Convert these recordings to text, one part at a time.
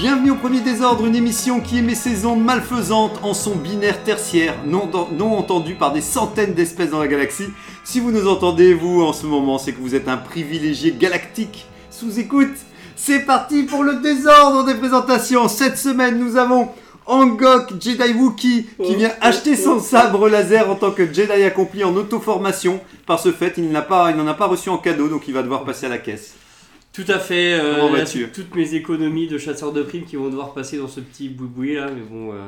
Bienvenue au Premier Désordre, une émission qui émet ses ondes malfaisantes en son binaire tertiaire, non, non entendu par des centaines d'espèces dans la galaxie. Si vous nous entendez, vous, en ce moment, c'est que vous êtes un privilégié galactique sous écoute. C'est parti pour le désordre des présentations. Cette semaine, nous avons Angok Jedi Wookie qui vient acheter son sabre laser en tant que Jedi accompli en auto-formation. Par ce fait, il n'en a pas, il n'en a pas reçu en cadeau, donc il va devoir passer à la caisse. Tout à fait. euh, là, c'est toutes mes économies de chasseur de primes qui vont devoir passer dans ce petit boui là, mais bon, euh,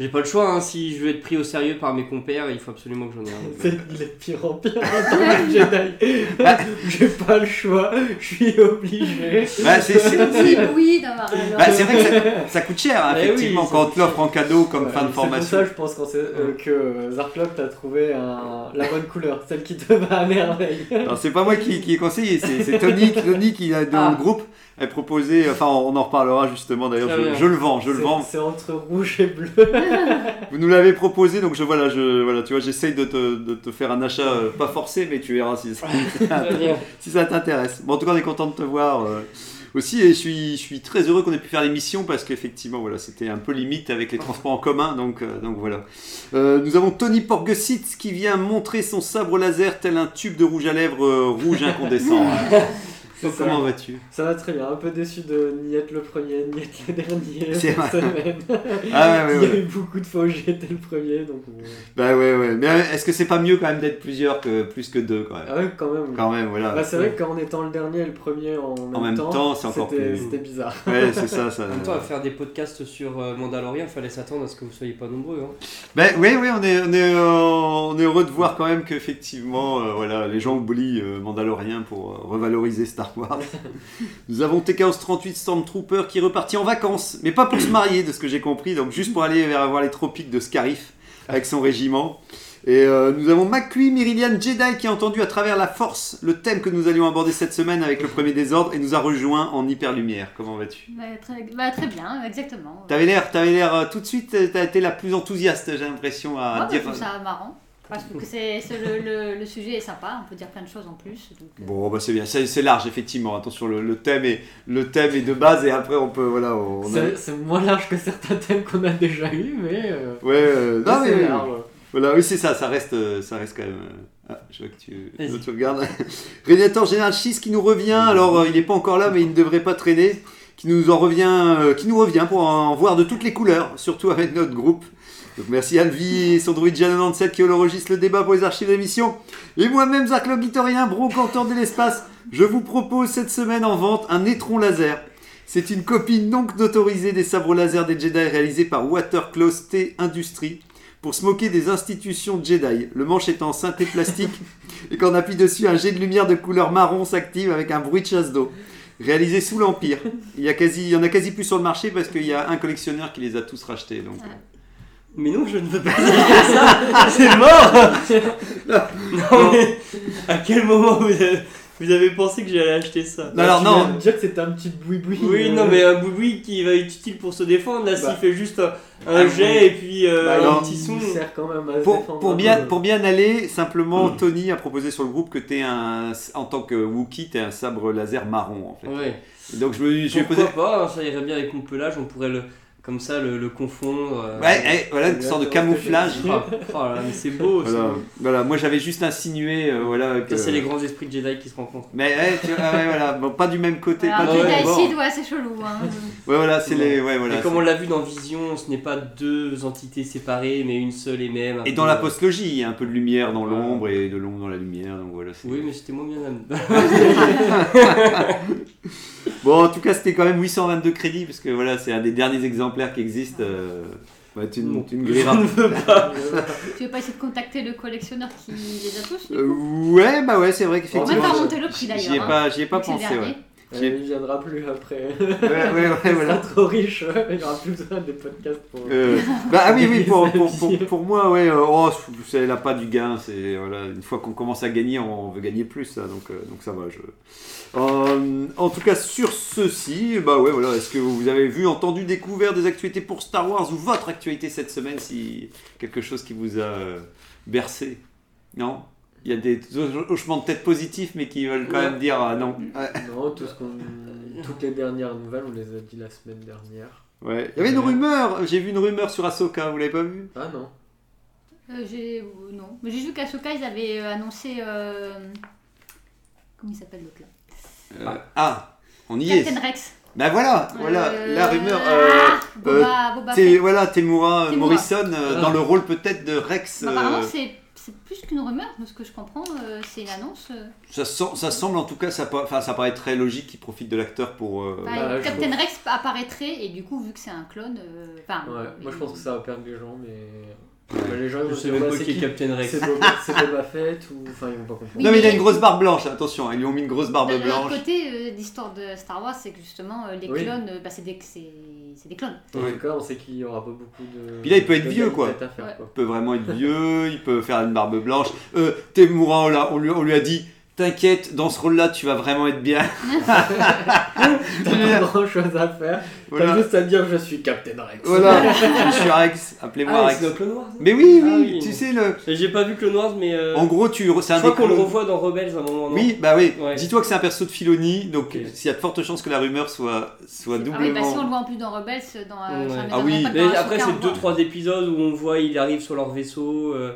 j'ai pas le choix. hein. Si je veux être pris au sérieux par mes compères, il faut absolument que j'en ai un. C'est il est de pire en pire Jedi. J'ai pas le choix, je suis obligé. Bah, c'est- c'est- c'est- Oui, d'avoir. Bah, c'est vrai que ça, ça coûte cher, hein, oui, effectivement, ça quand on te l'offre en cadeau comme Ouais, fin de C'est pour formation. ça, je pense qu'on sait, euh, que Zarklop t'a trouvé un- la bonne couleur, celle qui te va à merveille. Alors, c'est pas moi qui, qui ai conseillé, c'est c'est Tony, Tony qui a dans Ah. le groupe a proposé, enfin on en reparlera justement d'ailleurs, je, le vends, je le vends. C'est entre rouge et bleu. Vous nous l'avez proposé, donc je voilà, je voilà, tu vois, j'essaye de te, de te faire un achat euh, pas forcé, mais tu verras si ça, si t'intéresse. Bon, en tout cas, on est content de te voir. euh, aussi, et je suis, je suis très heureux qu'on ait pu faire l'émission parce qu'effectivement, voilà, c'était un peu limite avec les transports en commun, donc, euh, donc voilà. Nous avons Tony Porgesitz qui vient montrer son sabre laser tel un tube de rouge à lèvres rouge incandescent. Ça. Comment vas-tu? Ça va très bien, un peu déçu de ni être le premier, ni être le dernier cette vrai. semaine. Ah ouais, ouais, Il y a ouais. eu beaucoup de fois où j'étais le premier, donc... bon. Bah ouais, ouais. Mais euh, est-ce que c'est pas mieux quand même d'être plusieurs que plus que deux quand même? Ah ouais, quand même. Quand même, voilà. Bah, c'est vrai que qu'en étant le dernier et le premier en même, En même temps, c'est encore c'était- plus- C'était bizarre. Ouais, c'est ça, ça. En même temps, à faire des podcasts sur euh, Mandalorian, fallait s'attendre à ce que vous soyez pas nombreux. Hein. Ben oui, oui, on est, on est, euh, on est heureux de voir quand même qu'effectivement, euh, voilà, les gens oublient euh, Mandalorian pour euh, revaloriser Star Wars. Nous avons TK 38 Stormtrooper qui est reparti en vacances, mais pas pour se marier, de ce que j'ai compris, donc juste pour aller vers voir les tropiques de Scarif avec son régiment. Et euh, nous avons McQueen Meridian Jedi qui a entendu à travers la force le thème que nous allions aborder cette semaine avec le premier désordre et nous a rejoint en hyper lumière. Comment vas-tu? Bah, très, bah, très bien, exactement. T'avais l'air, t'avais l'air euh, tout de suite, euh, t'as été la plus enthousiaste, j'ai l'impression à bah, dire. je trouve ça marrant. Parce que c'est, c'est le, le, le sujet est sympa, on peut dire plein de choses en plus. Donc, euh, Bon, bah c'est bien, c'est c'est large effectivement. Attention, le, le thème est le thème est de base et après on peut voilà. On a- C'est c'est moins large que certains thèmes qu'on a déjà eu, mais. euh, Ouais, euh, non mais c'est large. voilà, oui c'est ça, ça reste, euh, ça reste quand même. Ah, je vois que tu, tu regardes. Régnator Général Schiss qui nous revient. Alors euh, il n'est pas encore là, mais il ne devrait pas traîner. Qui nous en revient, euh, qui nous revient pour en voir de toutes les couleurs, surtout avec notre groupe. Donc merci Alvi et son druide Jan97 qui holorogiste le débat pour les archives d'émission. Et moi-même, Zarklog Guitorien, brocanteur de l'espace, je vous propose cette semaine en vente un étron laser. C'est une copie non autorisée des sabres laser des Jedi réalisée par Waterclaw T Industries pour se moquer des institutions Jedi. Le manche est en synthé plastique et on appuie dessus, un jet de lumière de couleur marron s'active avec un bruit de chasse d'eau. Réalisé sous l'Empire. Il y, a quasi, il y en a quasi plus sur le marché parce qu'il y a un collectionneur qui les a tous rachetés. Donc, Ah. Mais non, je ne veux pas dire ça C'est mort Non, mais à quel moment vous avez, vous avez pensé que j'allais acheter ça Non, alors tu non. viens de dire que c'était un petit boui-boui. Oui, euh, non, mais un boui qui va être utile pour se défendre. Là, Bah. s'il fait juste un, Ah, un jet et puis euh, bah, un petit son. Il sert quand même à se Pour, défendre pour un bien, pour bien aller, simplement, Tony a proposé sur le groupe que tu un, en tant que Wookie, tu un sabre laser marron en fait. Ouais. Donc je me je lui ai Pourquoi posé. pas hein, Ça irait bien avec mon pelage. On pourrait le, comme ça le, le confondre. euh, Ouais, ouais, voilà, une sorte de camouflage. Ah, oh là mais c'est beau. Voilà, moi j'avais juste insinué, euh, voilà. Que... Ça, c'est les grands esprits de Jedi qui se rencontrent. Mais ouais, tu vois, ah ouais, voilà, bon, pas du même côté, Alors, pas du Jedi. Seed, ouais, c'est chelou. Hein. Ouais, voilà, c'est les, ouais, voilà. et comme on l'a vu dans Vision, ce n'est pas deux entités séparées, mais une seule et même. Et peu, dans la euh, postlogie, il y a un peu de lumière dans l'ombre et de l'ombre dans la lumière, donc voilà. c'est- Oui, mais c'était moins bien. Bon, en tout cas, c'était quand même 822 crédits, parce que voilà, c'est un des derniers exemplaires qui existent. euh, ouais, tu, ne je grilleras ne veux pas. Tu veux pas essayer de contacter le collectionneur qui les a tous du Euh, coup ouais, bah ouais, c'est vrai On va même qu'effectivement. pas remonter le prix J'y ai d'ailleurs. hein. pas, j'y ai pas pensé, ouais. Qui est- Il viendra plus après. Ouais, ouais, ouais, Il voilà. trop riche, il aura plus besoin des podcasts pour. Euh, bah ah oui oui pour, pour, pour, pour moi ouais euh, oh c'est elle a pas du gain c'est voilà une fois qu'on commence à gagner on veut gagner plus ça donc euh, donc ça va je Euh, en tout cas sur ceci bah ouais voilà est-ce que vous avez vu entendu découvert des actualités pour Star Wars ou votre actualité cette semaine si quelque chose qui vous a euh, bercé? Non? Il y a des hochements de tête positifs mais qui veulent quand Ouais. même dire ah, non Ouais. Non, tout ce qu'on... toutes les dernières nouvelles, on les a dit la semaine dernière. Ouais. Il y avait une rumeur, j'ai vu une rumeur sur Ahsoka, vous l'avez pas vu? Ah non. Euh, j'ai... euh, non. Mais j'ai vu qu'Asoka, ils avaient euh, annoncé... euh, Comment il s'appelle l'autre là? Euh, Ah, on y est. Captain Rex. Ben voilà, voilà, Euh, la rumeur. euh, ah, Boba, Boba Té- voilà, Temura, Temura. Morrison euh, Ah. dans le rôle peut-être de Rex. Bah, euh, apparemment, c'est, c'est plus qu'une rumeur, de ce que je comprends. euh, c'est une annonce. euh. ça, sent- ça semble en tout cas, ça, pa- enfin, ça paraît très logique qu'il profite de l'acteur pour. euh, Bah, Bah, je Captain Rex apparaîtrait, et du coup, vu que c'est un clone. euh, Enfin, Ouais, moi je pense que ça va perdre les gens, mais. Bah, les gens ils Je vont sais dire, même bah, pas c'est qui est Captain Rex. C'est Boba, c'est Boba Fett ou. Enfin, ils vont pas comprendre. Oui, non, mais il a mais- une grosse barbe blanche, attention, ils lui ont mis une grosse barbe De l'autre blanche. côté, euh, l'histoire de Star Wars, c'est que justement, euh, les Oui. clones, euh, bah, c'est, des, c'est, c'est des clones. En Ouais. tout cas, on sait qu'il y aura pas beaucoup de. Puis là, il peut être vieux, quoi. galipettes à faire, Ouais. quoi. Il peut vraiment être vieux, il peut faire une barbe blanche. Euh, Temura, on, l'a- on lui, on lui a dit T'inquiète, dans ce rôle-là, tu vas vraiment être bien. T'as pas grand chose à faire. Voilà. T'as juste à dire je suis Captain Rex. Voilà, je suis Rex, appelez-moi Ah, Rex. c'est dans Clone Wars Mais oui, oui, Ah oui. tu sais, le... J'ai pas vu Clone Wars, mais. euh, en gros, tu... c'est un je crois qu'on le revoit dans Rebels à un moment. non Oui, bah oui. Ouais. Dis-toi que c'est un perso de Filoni, donc Ok. il y a de fortes chances que la rumeur soit, soit Ah oui, doublement. bah, si on le voit en plus dans Rebels, dans, euh, Ouais. ça Ah oui. Mais dans après, c'est le voit. 2-3 épisodes où on voit il arrive sur leur vaisseau. euh,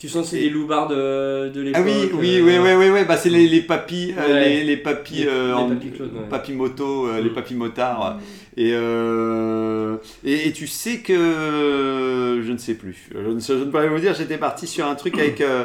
tu sens que c'est des loupards de, de l'époque. Ah oui, oui, euh, oui, oui, oui, oui, bah c'est les, les papis, euh, Ouais. les, les papis, Les- euh, les papis papis moto, euh, les Mm. papis motards. Et, euh, et, et tu sais que je ne sais plus. Je ne, sais- je ne peux pas vous dire. J'étais parti sur un truc avec, euh,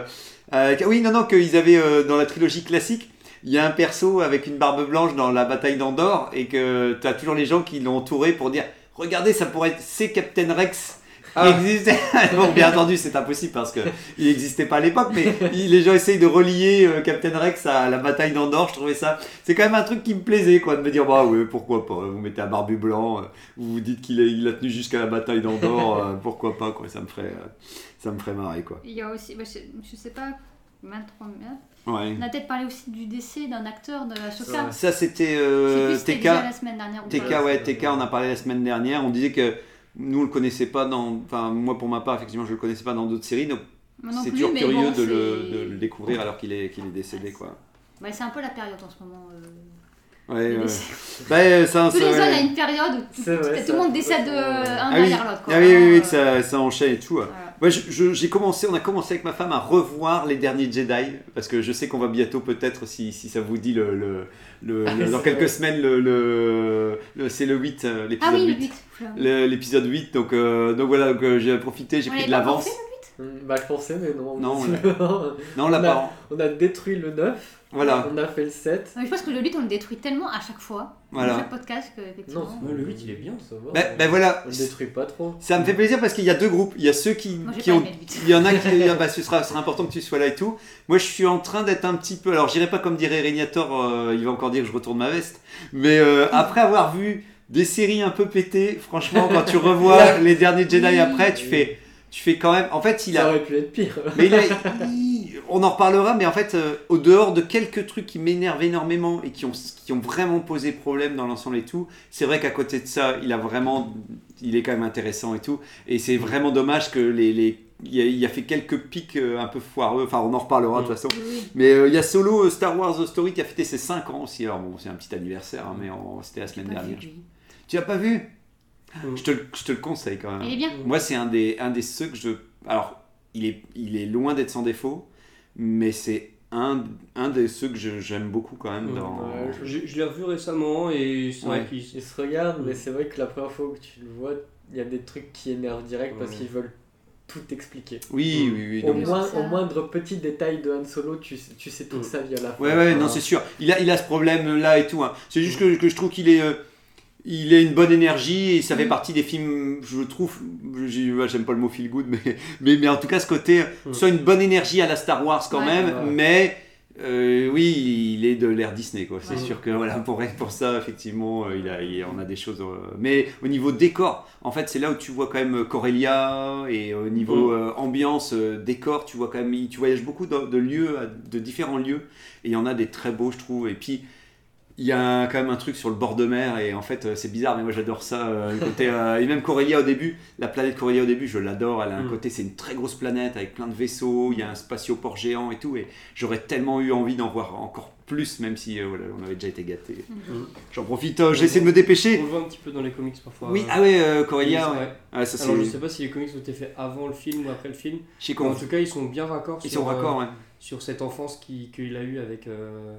avec- oui, non, non, qu'ils avaient euh, dans la trilogie classique. Il y a un perso avec une barbe blanche dans la bataille d'Andorre et que tu as toujours les gens qui l'ont entouré pour dire regardez ça pourrait être c'est Captain Rex qui existait bon bien entendu c'est impossible parce que il n'existait pas à l'époque mais il- les gens essayent de relier euh, Captain Rex à la bataille d'Andorre je trouvais ça c'est quand même un truc qui me plaisait quoi de me dire bah ouais pourquoi pas vous mettez un barbu blanc euh, vous vous dites qu'il a, il a tenu jusqu'à la bataille d'Andorre euh, pourquoi pas quoi ça me ferait euh, ça me ferait marrer quoi Il y a aussi, bah, je, je sais pas, 23 merde. ouais On a peut-être parlé aussi du décès d'un acteur de. Ouais. ça c'était euh, TK déjà la semaine dernière ou TK, ouais, TK, on a parlé la semaine dernière. On disait que nous, on le connaissait pas dans. Enfin, moi, pour ma part, effectivement, je le connaissais pas dans d'autres séries. Donc, c'est toujours curieux bon, de, le, de le découvrir alors qu'il est, qu'il est décédé, quoi. Ouais, c'est un peu la période en ce moment. euh, Ouais, ouais. Bah, euh, ça, Tous ça, les ans, il y a ouais. une période où tout, vrai, tout le monde décède euh, un Ah oui, derrière l'autre. quoi. ah oui, oui, oui, que ça, ça enchaîne et tout. voilà. Moi, je- je- j'ai commencé, on a commencé avec ma femme à revoir les derniers Jedi parce que je sais qu'on va bientôt peut-être, si, si ça vous dit, le, le, le- Ah, le- dans quelques vrai. semaines, le, le- le- c'est le 8, euh, Ah l'épisode oui, le 8. 8. Le- L'épisode 8, donc, euh, donc voilà, donc, j'ai profité, j'ai pris de l'avance. Bah, je pensais, mais non. Non, on Non, a- pas. on a détruit le 9. Voilà, On a fait le 7. Non, mais je pense que le 8, on le détruit tellement à chaque fois, Voilà. dans chaque podcast, que effectivement. Non, le 8, il est bien. Ça va. ben, ben voilà, On le détruit pas trop. ça me fait plaisir parce qu'il y a deux groupes. Il y a ceux qui, Moi, j'ai qui pas ont. aimé le 8. Il y en a qui. ah bah, ce, sera, important que tu sois là et tout. Moi, je suis en train d'être un petit peu. Alors, j'irai pas comme dirait Régnator, euh, il va encore dire que je retourne ma veste. Mais euh, après avoir vu des séries un peu pétées, franchement, quand tu revois les derniers Jedi après, tu fais. Tu fais quand même. En fait, il Ça a. aurait pu être pire. Mais il a- il- on en reparlera, mais en fait, euh, au dehors de quelques trucs qui m'énervent énormément et qui ont, qui ont vraiment posé problème dans l'ensemble et tout, c'est vrai qu'à côté de ça, il a vraiment, il est quand même intéressant et tout. Et c'est vraiment dommage que les, les il, a, il a fait quelques pics euh, un peu foireux. Enfin, on en reparlera de toute façon. Mais euh, il y a Solo Star Wars The Story qui a fêté ses 5 ans aussi. Alors bon, c'est un petit anniversaire, hein, mais en- c'était la semaine vu, dernière. Tu l'as pas vu? Je te, le- je te le conseille quand même. Il est bien. Moi, c'est un des, un des ceux que je. Alors, il est, il est loin d'être sans défaut, mais c'est un, un des ceux que j'aime beaucoup quand même. Mm. Dans... Ouais, Je, je l'ai revu récemment et c'est Ouais. vrai qu'il Ils se regardent, mais c'est vrai que la première fois que tu le vois, il y a des trucs qui énervent direct parce Ouais. qu'ils veulent tout expliquer. Oui, oui, oui. Au, moins, moindre petit détail de Han Solo, tu, sais- tu sais toute Mm. sa vie à la fin. Ouais, ouais, non, c'est sûr. Il a, il a ce problème-là et tout. hein. C'est juste que, que je trouve qu'il est. euh, il a une bonne énergie et ça fait Mm. partie des films, je trouve, j'aime pas le mot feel good, mais, mais, mais en tout cas ce côté, Mm. soit une bonne énergie à la Star Wars quand Ouais. même, Ouais. mais Euh, oui, il est de l'ère Disney, quoi. C'est Ouais. sûr que voilà, pour, pour ça, effectivement, euh, il a, il- on a des choses. euh, mais au niveau décor, en fait, c'est là où tu vois quand même Corelia et au niveau euh, ambiance, décor, tu vois quand même, tu voyages beaucoup de, de lieux, de différents lieux, et il y en a des très beaux, je trouve. Et puis. Il y a quand même un truc sur le bord de mer et en fait euh, c'est bizarre mais moi j'adore ça euh, le côté, euh, et même Corelia au début la planète Corelia au début je l'adore elle a un Mm. côté c'est une très grosse planète avec plein de vaisseaux il y a un spatioport géant et tout et j'aurais tellement eu envie d'en voir encore plus même si euh, voilà, on avait déjà été gâtés Mm. j'en profite euh, j'essaie de me dépêcher On le voit un petit peu dans les comics parfois. oui euh, ah ouais euh, Corelia ouais. Ah, ça, Alors je sais pas si les comics ont été faits avant le film ou après le film. je sais Mais en tout cas, ils sont bien raccords ils sur, sont raccords euh, ouais. sur cette enfance qui- qu'il a eu avec, euh,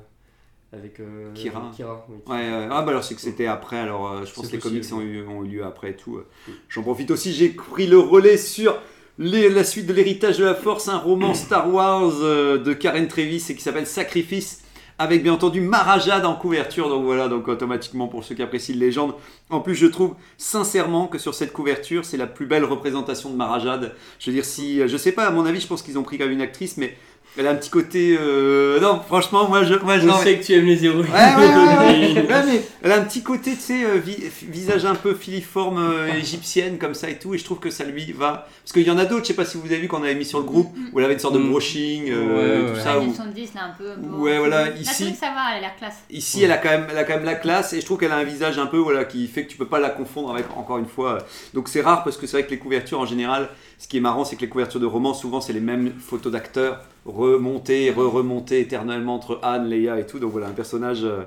avec euh, Kira. oui. Ouais, ah bah alors c'est que c'était après, alors euh, je pense que les possible. comics ont eu, ont eu lieu après et tout. euh. J'en profite aussi, j'ai pris le relais sur les- la suite de l'héritage de la force, un roman Star Wars de Karen Trevis et qui s'appelle Sacrifice, avec bien entendu Marajad en couverture, donc voilà, donc automatiquement pour ceux qui apprécient les légendes. En plus je trouve sincèrement que sur cette couverture c'est la plus belle représentation de Marajad. Je veux dire si, je sais pas, à mon avis je pense qu'ils ont pris comme une actrice, mais elle a un petit côté... euh, Non, franchement moi je... Moi, je mais- sais que tu aimes les héroïnes. Ouais, ouais, ouais, ouais. Ouais, mais elle a un petit côté, tu sais, euh, vi- visage un peu filiforme euh, égyptienne comme ça et tout, et je trouve que ça lui va. Parce qu'il y en a d'autres, je sais pas si vous avez vu qu'on avait mis sur le groupe, où elle avait une sorte de Mm. brushing, euh, Ouais, ouais, tout ouais. ça. Où- 70, là, un peu. bon. Ouais, voilà, Là, ici- ça va, elle a l'air classe. Ici, elle a, quand même, elle a quand même la classe, et je trouve qu'elle a un visage un peu voilà, qui fait que tu peux pas la confondre avec, encore une fois. Donc c'est rare parce que c'est vrai que les couvertures en général, ce qui est marrant, c'est que les couvertures de romans, souvent, c'est les mêmes photos d'acteurs remontées, re-remontées éternellement entre Anne, Leia et tout. Donc voilà, un personnage. euh,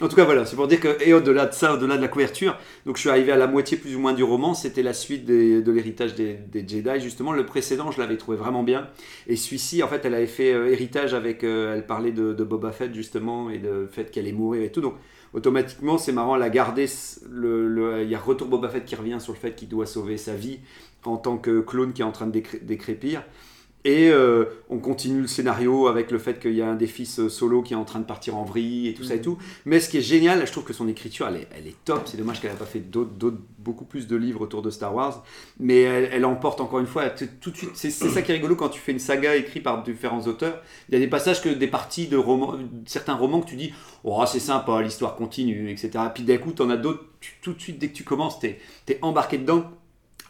En tout cas, voilà, c'est pour dire que, et au-delà de ça, au-delà de la couverture, donc je suis arrivé à la moitié plus ou moins du roman, c'était la suite de l'héritage des, Jedi, justement. Le précédent, je l'avais trouvé vraiment bien. Et celui-ci, en fait, elle avait fait euh, héritage avec. euh, elle parlait de, Boba Fett, justement, et de fait qu'elle allait mourir et tout. Donc, automatiquement, c'est marrant, elle a gardé. le- il y a Retour Boba Fett qui revient sur le fait qu'il doit sauver sa vie en tant que clone qui est en train de décré- décrépir. Et euh, on continue le scénario avec le fait qu'il y a un des fils euh, solo qui est en train de partir en vrille et tout ça et tout. Mais ce qui est génial, je trouve que son écriture, elle est, elle est top. C'est dommage qu'elle n'ait pas fait beaucoup plus de livres autour de Star Wars. Mais elle, elle emporte encore une fois, tout de suite. C'est, ça qui est rigolo quand tu fais une saga écrite par différents auteurs. Il y a des passages que des parties de romans, certains romans que tu dis, oh c'est sympa, l'histoire continue, etc. Puis d'un coup, tu en as d'autres. tout de suite, dès que tu commences, tu es embarqué dedans.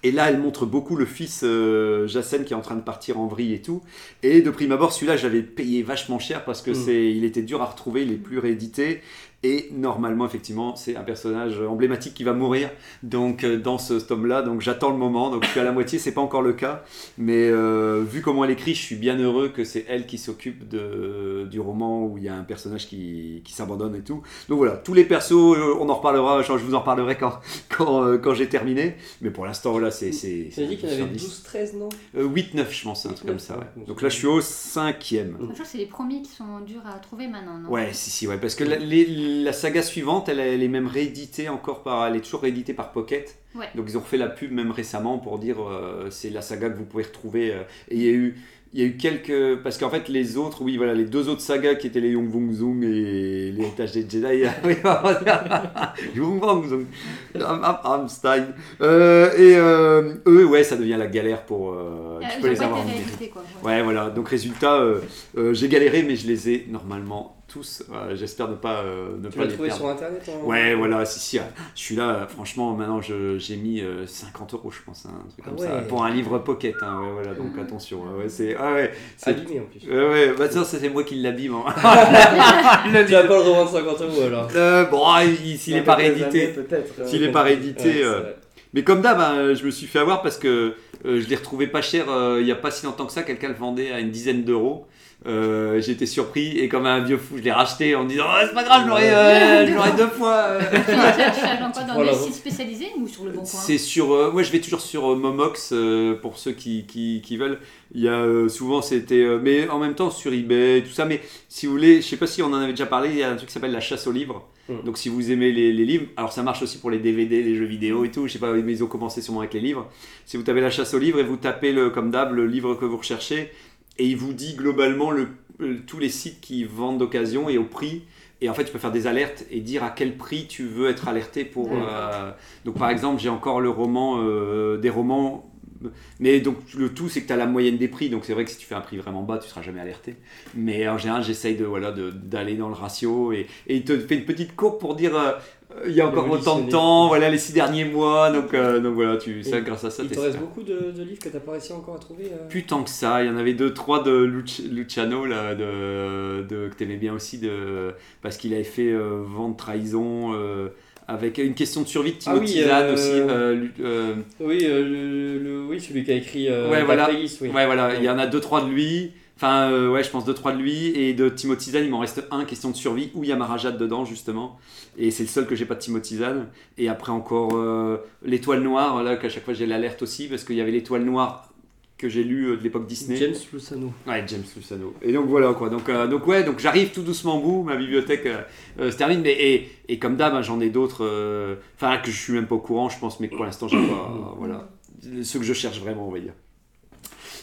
Et là, elle montre beaucoup le fils euh, Jacen qui est en train de partir en vrille et tout. Et de prime abord, celui-là, j'avais payé vachement cher parce que Mm. c'est, il était dur à retrouver, il est plus réédité. Et normalement, effectivement, c'est un personnage emblématique qui va mourir donc euh, dans ce tome-là. Donc j'attends le moment. Donc je suis à la moitié, c'est pas encore le cas. Mais euh, vu comment elle écrit, je suis bien heureux que c'est elle qui s'occupe de, du roman où il y a un personnage qui, qui s'abandonne et tout. Donc voilà, tous les persos, euh, on en reparlera. Je vous en reparlerai quand, quand, euh, quand j'ai terminé. Mais pour l'instant, voilà, c'est. Tu as dit qu'il y en avait 10. 12-13, non 8-9, je pense, un truc 8-9, comme ça. ouais. Donc là, je suis au cinquième. Je crois que c'est les premiers qui sont durs à trouver maintenant, non? Ouais, si, si, ouais, parce que la, les- la saga suivante, elle, elle est même rééditée encore par, elle est toujours rééditée par Pocket. Ouais. Donc ils ont refait la pub même récemment pour dire euh, c'est la saga que vous pouvez retrouver. euh, et il y a eu, il y a eu quelques, parce qu'en fait les autres, oui, voilà, les deux autres sagas qui étaient les Young Vung Zung et l'héritage des Jedi. oui. Young Vung Zung, Am- Am- Amstein. Euh, et euh, eux, ouais, ça devient la galère pour. euh, Euh, tu peux les avoir. quoi. ouais. Ouais, voilà. Donc, résultat, euh, j'ai galéré, mais je les ai normalement tous. Euh, J'espère ne pas, euh, ne Tu pas les trouvé perdre. sur internet en- Ouais, voilà, si, si. euh, Je suis là, euh, franchement, maintenant, je- j'ai mis euh, 50 euros, je pense, hein, un truc Ah comme ouais. ça. Pour un livre pocket, hein, ouais, voilà, donc attention. ouais, c'est. Ah ouais. Abîmé en plus. Ouais, bah ça, c'est moi qui l'abîme. hein. tu vas pas le revendre 50 euros alors. Euh, bon, ah, il- s'il est pas réédité. S'il est pas réédité, euh. Mais comme d'hab, hein, je me suis fait avoir parce que euh, je l'ai retrouvé pas cher euh, il y a pas si longtemps que ça. Quelqu'un le vendait à une dizaine d'euros. Euh, J'étais surpris et comme un vieux fou, je l'ai racheté en me disant oh, c'est pas grave, je l'aurai euh, deux fois. euh. Tu encore dans la des sites spécialisés ou sur le bon coin C'est sur. euh, ouais, je vais toujours sur euh, Momox euh, pour ceux qui, qui, qui veulent. Il y a euh, souvent c'était. euh, mais en même temps sur eBay, tout ça. Mais si vous voulez, je sais pas si on en avait déjà parlé, il y a un truc qui s'appelle la chasse aux livres. Mm. Donc si vous aimez les, les livres, alors ça marche aussi pour les DVD, les jeux vidéo et tout. Je sais pas, mais ils ont commencé sûrement avec les livres. Si vous tapez la chasse aux livres et vous tapez le, comme d'hab le livre que vous recherchez, et il vous dit globalement le, le- tous les sites qui vendent d'occasion et au prix. Et en fait, tu peux faire des alertes et dire à quel prix tu veux être alerté pour. Euh, donc, par exemple, j'ai encore le roman, euh, des romans mais donc le tout c'est que tu as la moyenne des prix, donc c'est vrai que si tu fais un prix vraiment bas, tu seras jamais alerté. Mais en général, j'essaye de voilà d'aller dans le ratio et, et il te fait une petite courbe pour dire euh, euh, il y a encore autant de temps, voilà les six derniers mois, donc euh, donc voilà, tu Et grâce à ça. Il te reste beaucoup de, de livres que t'as pas réussi encore à trouver euh Plus tant que ça, il y en avait deux, trois de Luci- Luciano là, de, de, que t'aimais bien aussi, de, parce qu'il avait fait euh, Vente Trahison euh, avec une question de survie de Ah oui, Timothy Zahn euh, aussi. euh, euh, Oui, euh, le, le- oui, celui qui a écrit euh, Ouais, voilà. Oui. Ouais, voilà, il y en a deux, trois de lui. Enfin, euh, ouais, je pense deux, trois de lui. Et de Timothy Zahn, il m'en reste un, question de survie, où il y a Marajat dedans, justement. Et c'est le seul que j'ai pas de Timothy Zahn. Et après, encore euh, L'étoile noire, là, qu'à chaque fois j'ai l'alerte aussi, parce qu'il y avait L'étoile noire que j'ai lu euh, de l'époque Disney. James Lucano. Ouais, James Lucano. Et donc voilà quoi. Donc, donc ouais, donc j'arrive tout doucement au bout. Ma bibliothèque se termine. Mais, et, et comme d'hab, hein, j'en ai d'autres. Enfin, que je suis même pas au courant, je pense, mais pour l'instant, j'ai pas. voilà. Ceux que je cherche vraiment, on va dire.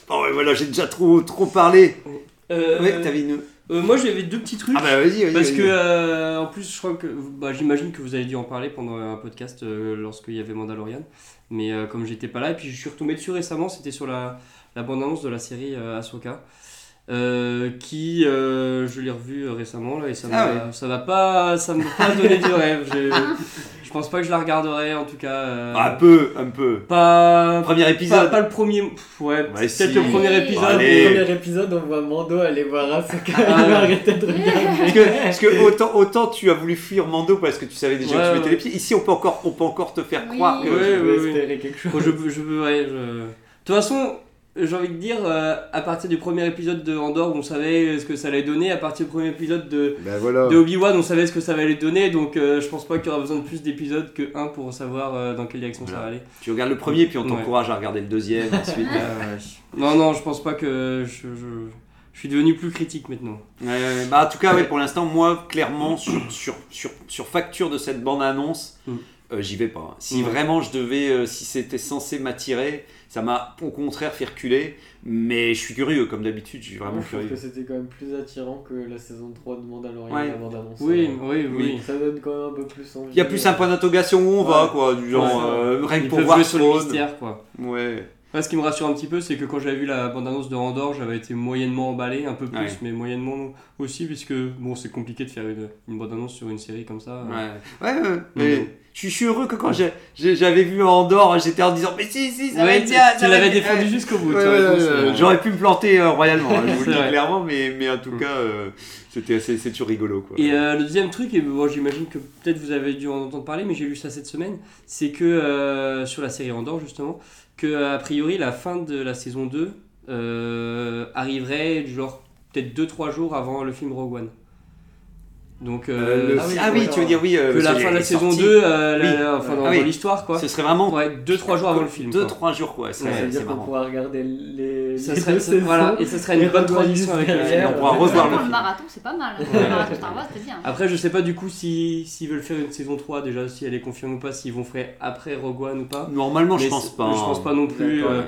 Bon, ouais, voilà, j'ai déjà trop, trop parlé. Euh, Ouais, t'avais une. euh, moi j'avais deux petits trucs. Ah bah vas-y, vas-y. Parce que, euh, en plus, je crois que. Bah, J'imagine que vous avez dû en parler pendant un podcast euh, lorsqu'il y avait Mandalorian. Mais comme j'étais pas là, et puis je suis retombé dessus récemment, c'était sur la, la bande-annonce de la série Ahsoka. Euh, qui euh, je l'ai revu euh, récemment là et ça Ah m'a ça va pas ça m'a pas donné du rêve je, je pense pas que je la regarderai en tout cas euh, Un peu, un peu. pas Premier épisode. pas le premier pff, ouais Ouais, peut-être si. le premier épisode Allez. mais- Premier épisode, on voit Mando aller voir Asuka. Ah, ouais. arrêter de Parce regarder. que, parce que autant, autant tu as voulu fuir Mando parce que tu savais déjà Ouais, que tu mettais ouais. les pieds. Ici, on peut encore, on peut encore te faire Oui. croire que. Ouais, Je vais ouais, ouais. espérer quelque chose. Je, veux- je veux, ouais, je... De toute façon, j'ai envie de dire, euh, à partir du premier épisode de Andorre, on savait ce que ça allait donner. À partir du premier épisode de, Ben voilà. de Obi-Wan, on savait ce que ça allait donner. Donc, euh, je pense pas qu'il y aura besoin de plus d'épisodes que un pour savoir euh, dans quelle direction ça va aller. Tu regardes le premier, puis on Ouais. t'encourage à regarder le deuxième, ensuite. Euh, non, non, je pense pas que je, je, je suis devenu plus critique maintenant. Bah, en tout cas, ouais, pour l'instant, moi, clairement, sur, sur, sur, sur facture de cette bande-annonce, Mm. Euh, j'y vais pas. Si Ouais. vraiment je devais, euh, si c'était censé m'attirer, ça m'a au contraire fait reculer. Mais je suis curieux, comme d'habitude, je suis vraiment Moi, je trouve curieux. que c'était quand même plus attirant que la saison 3 de Mandalorian Ouais. la bande-annonce. Oui, Euh, oui, oui. Ça donne quand même un peu plus envie. Il y a plus un point d'interrogation où on va, quoi, du genre, Ouais. euh, rien que Ils pour peuvent voir sur le mystère, quoi. Ouais. Ce qui me rassure un petit peu, c'est que quand j'avais vu la bande-annonce de Andorre, j'avais été moyennement emballé, un peu plus, Ouais. mais moyennement aussi, puisque bon, c'est compliqué de faire une, une bande-annonce sur une série comme ça. Ouais, ouais, ouais, mais. Je suis- heureux que quand j'avais vu Andorre, j'étais en disant, mais si, si, ça va Ouais, être tu, bien. tu va l'avais être- défendu jusqu'au bout. Ouais, ouais, euh, J'aurais pu me planter euh, royalement, hein, je vous le dis clairement, mais, mais en tout Mm. cas, euh, c'était c'est toujours rigolo. Quoi. Et euh, le deuxième truc, et bon, j'imagine que peut-être vous avez dû en entendre parler, mais j'ai lu ça cette semaine, c'est que euh, sur la série Andorre justement, que a priori la fin de la saison 2 euh, arriverait genre peut-être 2-3 jours avant le film Rogue One. Donc Euh, euh, le- ah oui, ah oui, tu veux dire oui. euh, que la fin de la saison sorti. 2, euh, la- Oui. enfin dans, Ah oui. dans l'histoire quoi. Ce serait vraiment Ouais, 2-3 jours avant le film. quoi. 2-3 jours, quoi. Ça veut dire qu'on pourra regarder les. Ça les serait, deux ça- saisons. voilà, et ça serait une bonne transition avec le film. On pourra Ouais. revoir le film. marathon, c'est pas mal. Le marathon Star Wars, c'était bien. Après, je sais pas du coup si s'ils veulent faire une saison 3 déjà, si elle est confirmée ou pas, s'ils vont faire après Rogue One ou pas. Normalement, je pense pas. Je pense pas non plus, euh,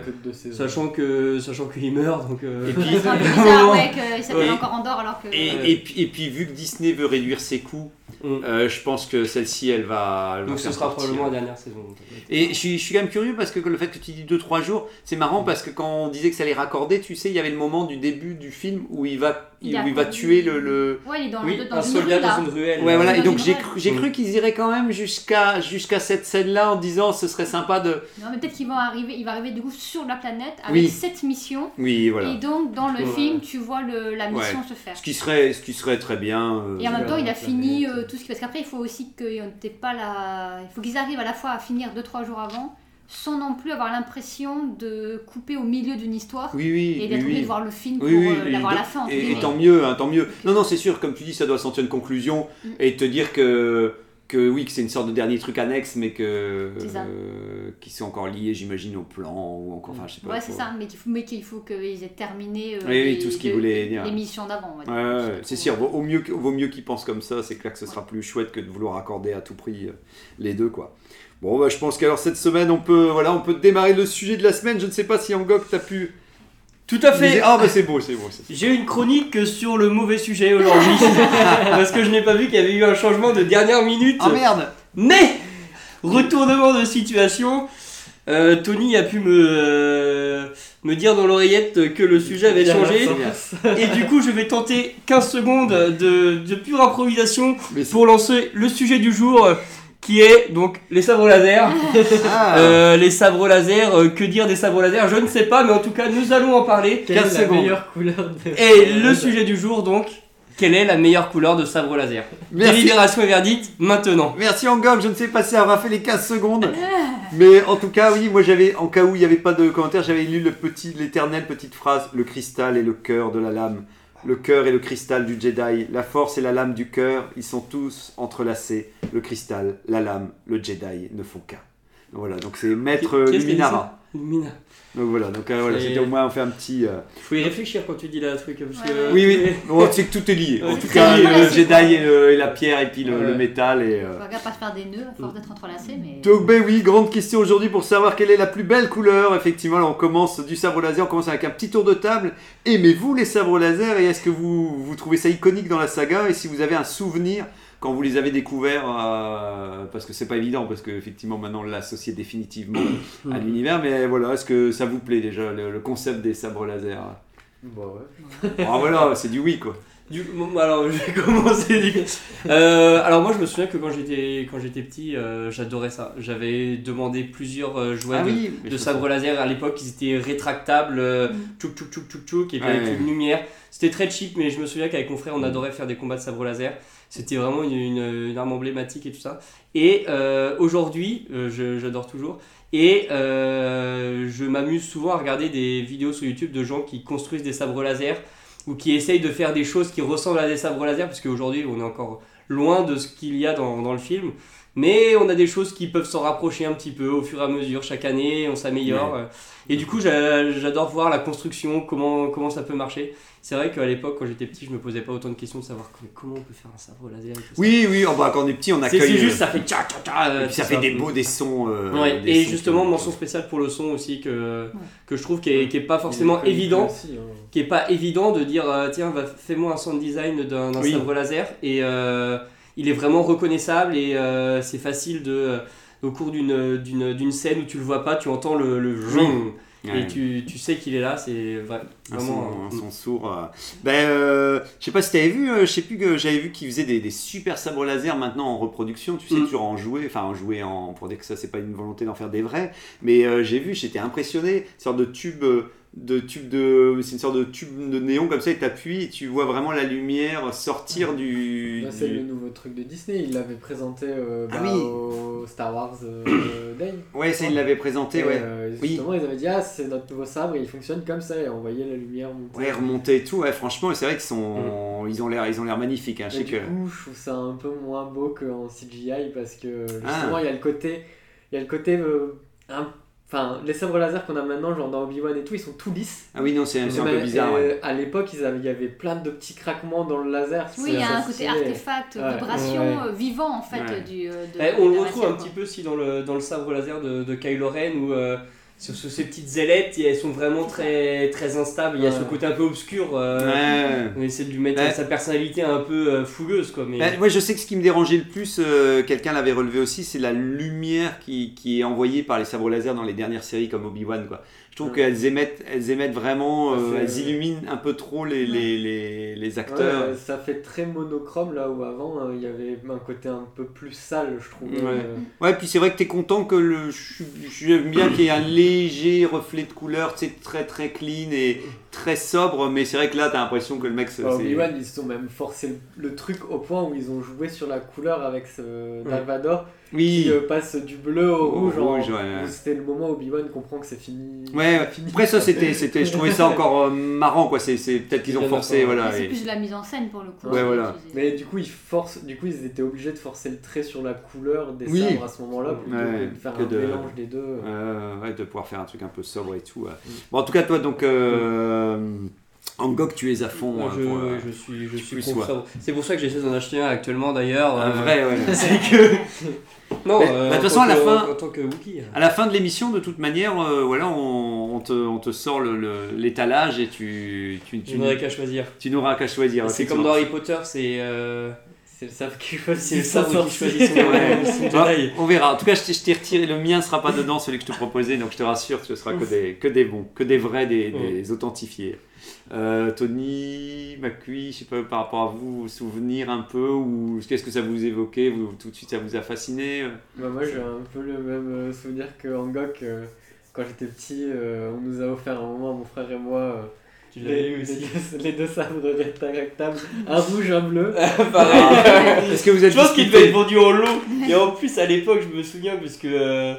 sachant que sachant qu'il meurt donc. euh, Et puis, ouais, qu'il s'appelle encore Andorre alors que. et, Ouais. et puis, et puis, vu que Disney veut réduire ses coûts, Mm. euh, je pense que celle-ci, elle va. elle va donc ce sera probablement euh, la dernière saison. donc, être- Et je suis, je suis quand même curieux parce que le fait que tu dis 2-3 jours, c'est marrant parce que quand on disait que ça allait raccorder, tu sais, il y avait le moment du début du film où il va, Il a où il va tuer le. le- Ouais, il est dans, Oui, dans un soldat dans une ruelle. Ouais, voilà, et donc j'ai cru, j'ai Mm. cru qu'ils iraient quand même jusqu'à jusqu'à cette scène-là en disant ce serait sympa de. Non, mais peut-être qu'il va arriver, il va arriver du coup sur la planète avec Oui. cette mission. Oui, voilà. Et donc, dans le Ouais. film, tu vois le, la mission se faire. Ce qui serait, ce qui serait très bien. euh, Et en même temps, il a fini planète. Tout ce qui. Parce qu'après, il faut aussi que t'aies pas la. Il faut qu'ils arrivent à la fois à finir 2-3 jours avant, sans non plus avoir l'impression de couper au milieu d'une histoire Oui, oui. et d'être oui, obligé de voir le film pour euh, l'avoir à la fin. Et, tant mieux, hein, tant mieux. Non, non, c'est sûr, comme tu dis, ça doit sentir une conclusion Mm. et te dire que, que oui, que c'est une sorte de dernier truc annexe, mais que euh, qui sont encore liés, j'imagine, au plan ou encore, enfin, je sais pas. Ouais, c'est ça, mais qu'il faut, mais qu'il faut qu'ils aient terminé euh, Oui, oui, les- tout ce qu'ils voulaient dire. les missions d'avant. Ouais, c'est sûr, vaut, au mieux, vaut mieux qu'ils pensent comme ça, c'est clair que ce sera plus chouette que de vouloir accorder à tout prix euh, les deux, quoi. Bon, bah, je pense qu'alors cette semaine, on peut, voilà, on peut démarrer le sujet de la semaine. Je ne sais pas si Angok, t'as pu. Tout à fait. Ah, bah c'est beau, c'est beau. J'ai une chronique sur le mauvais sujet aujourd'hui parce que je n'ai pas vu qu'il y avait eu un changement de dernière minute. Ah merde Mais retournement de situation. Euh, Tony a pu me, euh, me dire dans l'oreillette que le sujet avait changé. Et du coup, je vais tenter 15 secondes de, de pure improvisation pour lancer le sujet du jour qui est donc les sabres laser. Ah, Euh, les sabres laser, euh, que dire des sabres laser? Je ne sais pas, mais en tout cas, nous allons en parler. Quelle est 15 la secondes. meilleure couleur de... Et le sujet du jour, donc, quelle est la meilleure couleur de sabre laser? Merci. Délibération et verdict, maintenant. Merci Angok, je ne sais pas si elle aura fait les 15 secondes. Mais en tout cas, oui, moi j'avais, en cas où il n'y avait pas de commentaire, j'avais lu le petit, l'éternelle petite phrase Le cristal est le cœur de la lame. Le cœur est le cristal du Jedi. La force et la lame du cœur, ils sont tous entrelacés. Le cristal, la lame, le Jedi ne font qu'un. Voilà, donc c'est Maître Qui- qui est-ce qui a dit Luminara. Donc voilà, donc euh, voilà, c'était au moins on fait un petit. euh, Faut y réfléchir quand tu dis la truc. Parce que, Ouais, Oui, oui, bon, c'est que tout est lié. En tout cas, lié. le Jedi et, le- et la pierre et puis le, Ouais. le métal et. euh, Faut regarde pas se faire des nœuds à force d'être entrelacés, mais. Donc ben oui, grande question aujourd'hui pour savoir quelle est la plus belle couleur. Effectivement, là on commence du sabre laser, on commence avec un petit tour de table. Aimez-vous les sabres laser et est-ce que vous, vous trouvez ça iconique dans la saga? Et si vous avez un souvenir quand vous les avez découverts, euh, parce que c'est pas évident, parce qu'effectivement maintenant on l'associe définitivement à l'univers, mais voilà, est-ce que ça vous plaît déjà le, le concept des sabres laser? Bah ouais. Ah voilà, c'est du oui quoi. Du, bon, alors, je vais commencer. Euh, alors, moi, je me souviens que quand j'étais quand j'étais petit, euh, j'adorais ça. J'avais demandé plusieurs euh, jouets ah de, oui, de sabre laser. À l'époque, ils étaient rétractables, euh, Mm. tchouk tchouk tchouk tchouk tchouk, et puis avec une lumière. C'était très cheap, mais je me souviens qu'avec mon frère, on adorait faire des combats de sabre laser. C'était vraiment une, une- une arme emblématique et tout ça. Et aujourd'hui, je- j'adore toujours. Et je m'amuse souvent à regarder des vidéos sur YouTube de gens qui construisent des sabres laser ou qui essayent de faire des choses qui ressemblent à des sabres laser, parce qu'aujourd'hui, on est encore loin de ce qu'il y a dans, dans le film. Mais on a des choses qui peuvent s'en rapprocher un petit peu au fur et à mesure. Chaque année, on s'améliore. Et du coup, j'a- j'adore voir la construction, comment, comment ça peut marcher. C'est vrai qu'à l'époque, quand j'étais petit, je me posais pas autant de questions de savoir comment on peut faire un sabre laser et tout ça. Oui, oui, oh, bah, quand on est petit, on accueille. c'est juste, euh, ça fait tcha tcha tcha. et puis ça fait des beaux des sons. euh, Ouais, des et sons justement, qui- mention spéciale pour le son aussi que, que je trouve qui est, qui est pas forcément évident. aussi, hein. Qui est pas évident de dire euh, tiens, va, fais-moi un sound design d'un Oui. sabre laser. Et euh, il est vraiment reconnaissable et euh, c'est facile de. au cours d'une d'une- d'une scène où tu le vois pas, tu entends le, le Ouais. et tu, tu sais qu'il est là, c'est vrai- Un vraiment. son, un son sourd. euh. Ben, euh, je sais pas si t'avais vu, euh, je sais plus que j'avais vu qu'ils faisaient des, des super sabres laser maintenant en reproduction. Tu sais, Mm. toujours en jouer, enfin en jouer en, pour dire que ça c'est pas une volonté d'en faire des vrais. Mais euh, j'ai vu, j'étais impressionné, une sorte de tube. De tube de c'est une sorte de tube de néon comme ça et t'appuies et tu vois vraiment la lumière sortir du, Là, c'est du- le nouveau truc de Disney. Il l'avait présenté euh, Ah bah, oui. au Star Wars euh, Day. ouais ça il l'avait présenté Et, ouais euh, Oui. justement, ils avaient dit Ah, c'est notre nouveau sabre et il fonctionne comme ça. Et on voyait la lumière monter. ouais remonter et tout ouais franchement c'est vrai qu'ils sont ils ont l'air ils ont l'air magnifiques hein. je sais du que coup, je trouve ça un peu moins beau qu'en CGI parce que Ah. justement, il y a le côté. Il y a le côté. un- Enfin, les sabres laser qu'on a maintenant, genre dans Obi-Wan et tout, ils sont tout lisses. ah oui non c'est un peu bizarre euh, ouais. À l'époque, il y avait plein de petits craquements dans le laser. Oui, il y a un côté artefact, Ouais. vibration Ouais. euh, vivant en fait Ouais. du. euh, de, Eh, on le retrouve un quoi. petit peu aussi dans le, dans le sabre laser de, de Kylo Ren où euh, sur, ces petites ailettes elles sont vraiment très, très instables. Il y a ce côté un peu obscur. euh, Ouais. On essaie de lui mettre Ouais. sa personnalité un peu euh, fougueuse quoi. Mais... Moi, je sais que ce qui me dérangeait le plus, euh, quelqu'un l'avait relevé aussi, c'est la lumière qui, qui est envoyée par les sabres laser dans les dernières séries comme Obi-Wan. Quoi. Trouve qu'elles émettent, elles émettent vraiment, euh, elles illuminent un peu trop les, les, les, les acteurs. ça fait très monochrome là où avant euh, il y avait un côté un peu plus sale, je trouve. Ouais. Euh, Ouais, puis c'est vrai que tu es content que le. je- J'aime bien qu'il y ait un léger reflet de couleur, c'est très très clean et très sobre, mais c'est vrai que là, tu as l'impression que le mec. c'est- Obi-Wan, ils se sont même forcé le, le truc au point où ils ont joué sur la couleur avec ce Darvador Oui. qui euh, passe du bleu au, Au rouge. ouais. C'était le moment où Obi-Wan comprend que c'est fini. Ouais, fini. après ça c'était, c'était, je trouvais ça encore euh, marrant quoi. C'est, c'est peut-être qu'ils ont forcé, voilà. C'est et- plus de la mise en scène pour le coup. Ouais, c'est voilà. Mais du coup, ils forcent, du coup, ils étaient obligés de forcer le trait sur la couleur des Oui. sabres à ce moment-là plutôt Ouais, que de faire que un de- mélange des deux. Euh, ouais, de pouvoir faire un truc un peu sobre et tout. ouais. Bon, en tout cas, toi, donc, euh, Angok, tu es à fond. Moi, hein, je, euh, je suis, je suis. C'est pour ça que j'essaie d'en acheter un actuellement d'ailleurs. un euh, vrai, ouais. C'est que. Non, Mais, euh, bah, de toute en façon, à la que- fin- En tant que Wookie. À la fin de l'émission, de toute manière, voilà, on, on te, on te sort le- le- l'étalage et tu, tu, tu, Tu n'aurais qu'à choisir. tu n'auras qu'à choisir. C'est comme dans Harry Potter, c'est. C'est le sabre qui choisit. C'est le son sabre qui choisit son, Ouais. son Ah, Jedi. on verra. En tout cas, je t'ai- retiré. Le mien sera pas dedans, celui que je te proposais. Donc je te rassure, ce sera que des, que des bons, que des vrais, des, des authentifiés. Euh, Tony, Macui, je sais pas par rapport à vous, souvenir un peu ou qu'est-ce que ça vous évoquait vous, Tout de suite, ça vous a fasciné euh Bah, moi j'ai un peu le même euh, souvenir que Angok. euh, quand j'étais petit, euh, on nous a offert un moment, mon frère et moi, euh, Tu l'avais les, eu aussi. les deux, les deux sabres rétractables, un rouge, un bleu. Pareil. Est-ce que vous êtes Je pense qu'il discuté devait être vendu en lot. Et en plus, à l'époque, je me souviens, parce que euh,